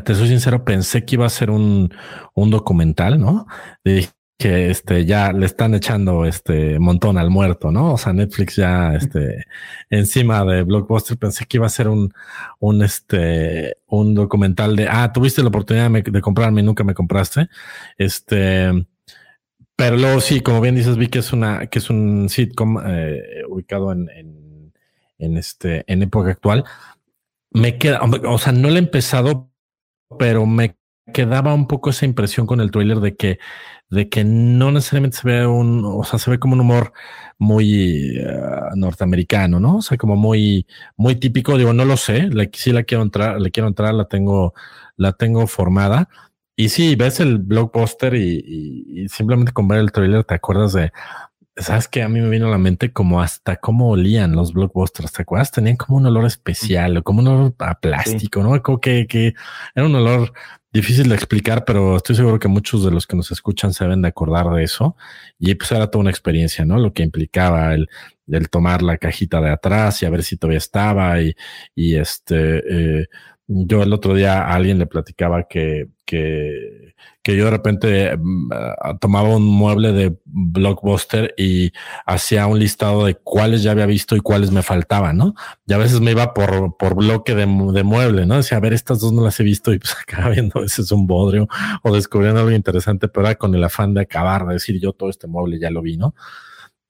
te soy sincero, pensé que iba a ser un, un documental, ¿no? Dije, que este ya le están echando este montón al muerto, ¿no? O sea, Netflix ya este encima de Blockbuster pensé que iba a ser un un este un documental de ah, tuviste la oportunidad de, comprarme y nunca me compraste. Este pero luego sí, como bien dices, vi que es una que es un sitcom eh, ubicado en, en, en este en época actual. Me queda, o sea, no le he empezado, pero me quedaba un poco esa impresión con el trailer de que de que no necesariamente se ve un, o sea, se ve como un humor muy eh, norteamericano, ¿no? O sea, como muy, muy típico. Digo, no lo sé, le, sí la quiero entrar, le quiero entrar, la tengo, la tengo formada. Y sí, ves el blockbuster y, y, simplemente con ver el trailer te acuerdas de, sabes que a mí me vino a la mente como hasta cómo olían los blockbusters, ¿te acuerdas? Tenían como un olor especial o como un olor a plástico, ¿no? Como que, que era un olor difícil de explicar, pero estoy seguro que muchos de los que nos escuchan se deben de acordar de eso. Y pues era toda una experiencia, ¿no? Lo que implicaba el, el tomar la cajita de atrás y a ver si todavía estaba. Y, y este, eh, yo el otro día a alguien le platicaba que, que que yo de repente mm, tomaba un mueble de blockbuster y hacía un listado de cuáles ya había visto y cuáles me faltaban, ¿no? Y a veces me iba por, por bloque de, de mueble, ¿no? Decía, a ver, estas dos no las he visto y pues <laughs> acaba viendo a veces un bodrio o descubriendo algo interesante, pero era con el afán de acabar, de decir yo todo este mueble ya lo vi, ¿no?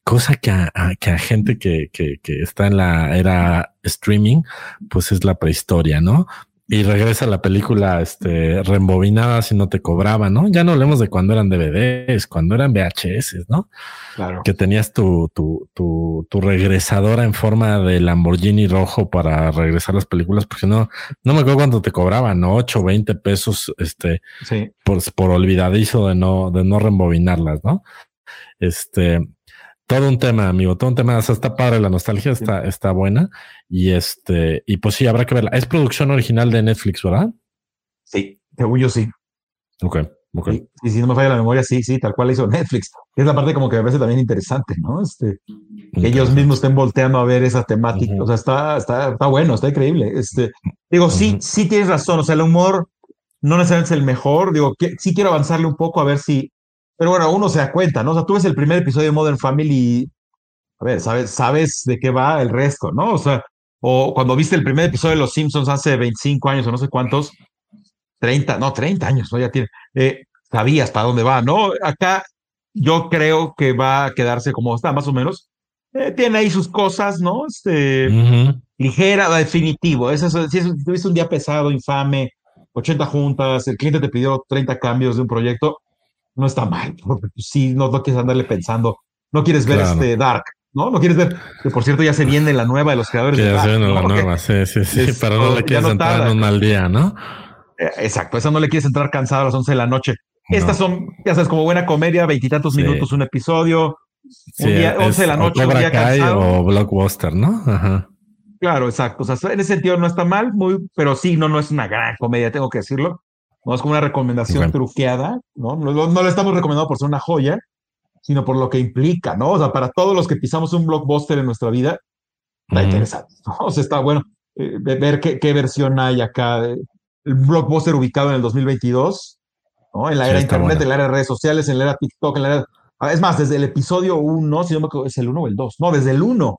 Cosa que a, que a gente que, que, que está en la era streaming, pues es la prehistoria, ¿no? Y regresa la película este, reembobinada si no te cobraba, ¿no? Ya no hablemos de cuando eran DVDs, cuando eran VHS, ¿no? Claro. Que tenías tu, tu, tu, tu regresadora en forma de Lamborghini rojo para regresar las películas, porque no, no me acuerdo cuánto te cobraban, ¿no? 8, 20 pesos, este, sí. por, por olvidadizo de no, de no reembobinarlas, ¿no? Este, todo un tema, amigo, todo un tema. O sea, está padre, la nostalgia está, está buena. Y este, y pues sí, habrá que verla. Es producción original de Netflix, ¿verdad? Sí, según yo sí. Ok, ok. Y, si no me falla la memoria, sí, sí, tal cual hizo Netflix. Es la parte como que me parece también interesante, ¿no? Este, que ellos mismos estén volteando a ver esa temática. O sea, está, está, está bueno, está increíble. Este, digo, sí, sí tienes razón. O sea, el humor no necesariamente es el mejor. Digo, que, sí quiero avanzarle un poco a ver si pero bueno, uno se da cuenta, ¿no? O sea, tú ves el primer episodio de Modern Family y, a ver, sabes, sabes de qué va el resto, ¿no? O sea, O cuando viste el primer episodio de Los Simpsons hace 25 años o no sé cuántos, 30, no, 30 años, ¿no? Ya tiene, eh, sabías para dónde va, ¿no? Acá yo creo que va a quedarse como está, más o menos. Eh, tiene ahí sus cosas, ¿no? Este, ligera, definitivo. Es eso, si tuviste un día pesado, infame, 80 juntas, el cliente te pidió 30 cambios de un proyecto, no está mal, porque sí, no, no quieres andarle pensando, no quieres ver este Dark, ¿no? No quieres ver, que por cierto ya se viene la nueva de los creadores de Dark. la nueva, sí, sí, sí, pero no le quieres entrar en un mal día, ¿no? Eh, exacto, esa no le quieres entrar cansado a las 11 de la noche. Estas son, ya sabes, como buena comedia, veintitantos minutos un episodio, un día, 11 de la noche, un día cansado. O blockbuster, ¿no? Ajá. Claro, exacto. O sea, en ese sentido no está mal, muy, pero sí, no, no es una gran comedia, tengo que decirlo. No es como una recomendación truqueada, ¿no? ¿no? No, le estamos recomendando por ser una joya, sino por lo que implica, ¿no? O sea, para todos los que pisamos un blockbuster en nuestra vida, está interesante, ¿no? O sea, está bueno eh, ver qué, qué, versión hay acá. el blockbuster ubicado en el 2022, ¿no? En la era internet, en la era de redes sociales, en la era TikTok, en la era... Ah, es más, desde el episodio 1, si no me acuerdo, es el 1 o el 2, no, desde el 1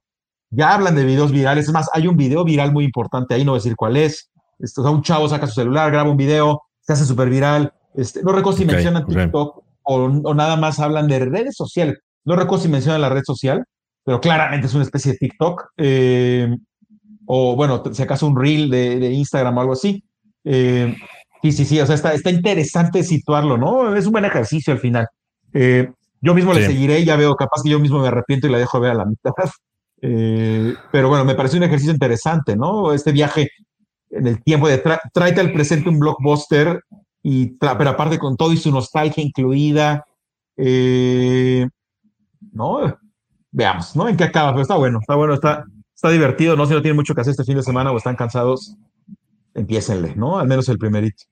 ya hablan de videos virales. Es más, hay un video viral muy importante ahí, no voy a decir cuál es. Esto, o sea, un chavo saca su celular, graba un video, se hace súper viral. Este, no recuerdo si mencionan TikTok o, nada más hablan de redes sociales. No recuerdo si mencionan la red social, pero claramente es una especie de TikTok. Eh, o bueno, si acaso un reel de, Instagram o algo así. Eh, sí, sí, sí, o sea, está, está interesante situarlo, ¿no? Es un buen ejercicio al final. Eh, yo mismo le seguiré, ya veo, capaz que yo mismo me arrepiento y la dejo ver a la mitad. <laughs> Eh, pero bueno, me pareció un ejercicio interesante, ¿no? Este viaje en el tiempo de tráete al presente un blockbuster, y pero aparte con todo y su nostalgia incluida. Eh, ¿No? Veamos, ¿no? En qué acaba, pero está bueno, está bueno, está, está divertido, ¿no? Si no tienen mucho que hacer este fin de semana o están cansados, empiécenle, ¿no? Al menos el primerito.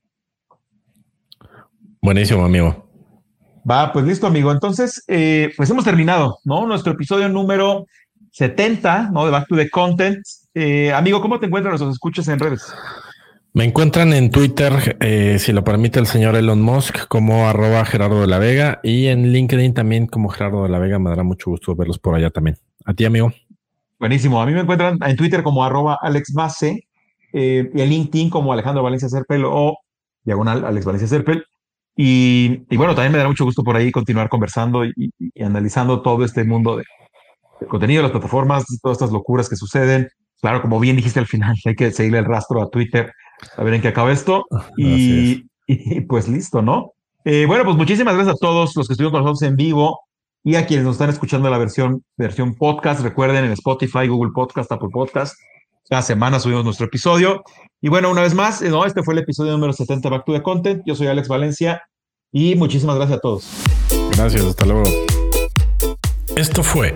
Buenísimo, amigo. Va, pues listo, amigo. Entonces, eh, pues hemos terminado, ¿no? Nuestro episodio número 70, ¿no? De Back to the Content. Eh, amigo, ¿cómo te encuentran los escuchas en redes? Me encuentran en Twitter, eh, si lo permite el señor Elon Musk, como arroba Gerardo de la Vega y en LinkedIn también como Gerardo de la Vega. Me dará mucho gusto verlos por allá también. A ti, amigo. Buenísimo. A mí me encuentran en Twitter como arroba Alex Base eh, y en LinkedIn como Alejandro Valencia Serpel o diagonal Alex Valencia Serpel. Y, bueno, también me dará mucho gusto por ahí continuar conversando y analizando todo este mundo de, el contenido de las plataformas, todas estas locuras que suceden. Claro, como bien dijiste al final, <laughs> hay que seguirle el rastro a Twitter a ver en qué acaba esto. <laughs> Y, pues listo, ¿no? Eh, bueno, pues muchísimas gracias a todos los que estuvieron con nosotros en vivo y a quienes nos están escuchando en la versión, versión podcast. Recuerden en Spotify, Google Podcast, Apple Podcast. Cada semana subimos nuestro episodio. Y bueno, una vez más, ¿no? este fue el episodio número 70 Back to the Content. Yo soy Alex Valencia y muchísimas gracias a todos. Gracias, hasta luego. Esto fue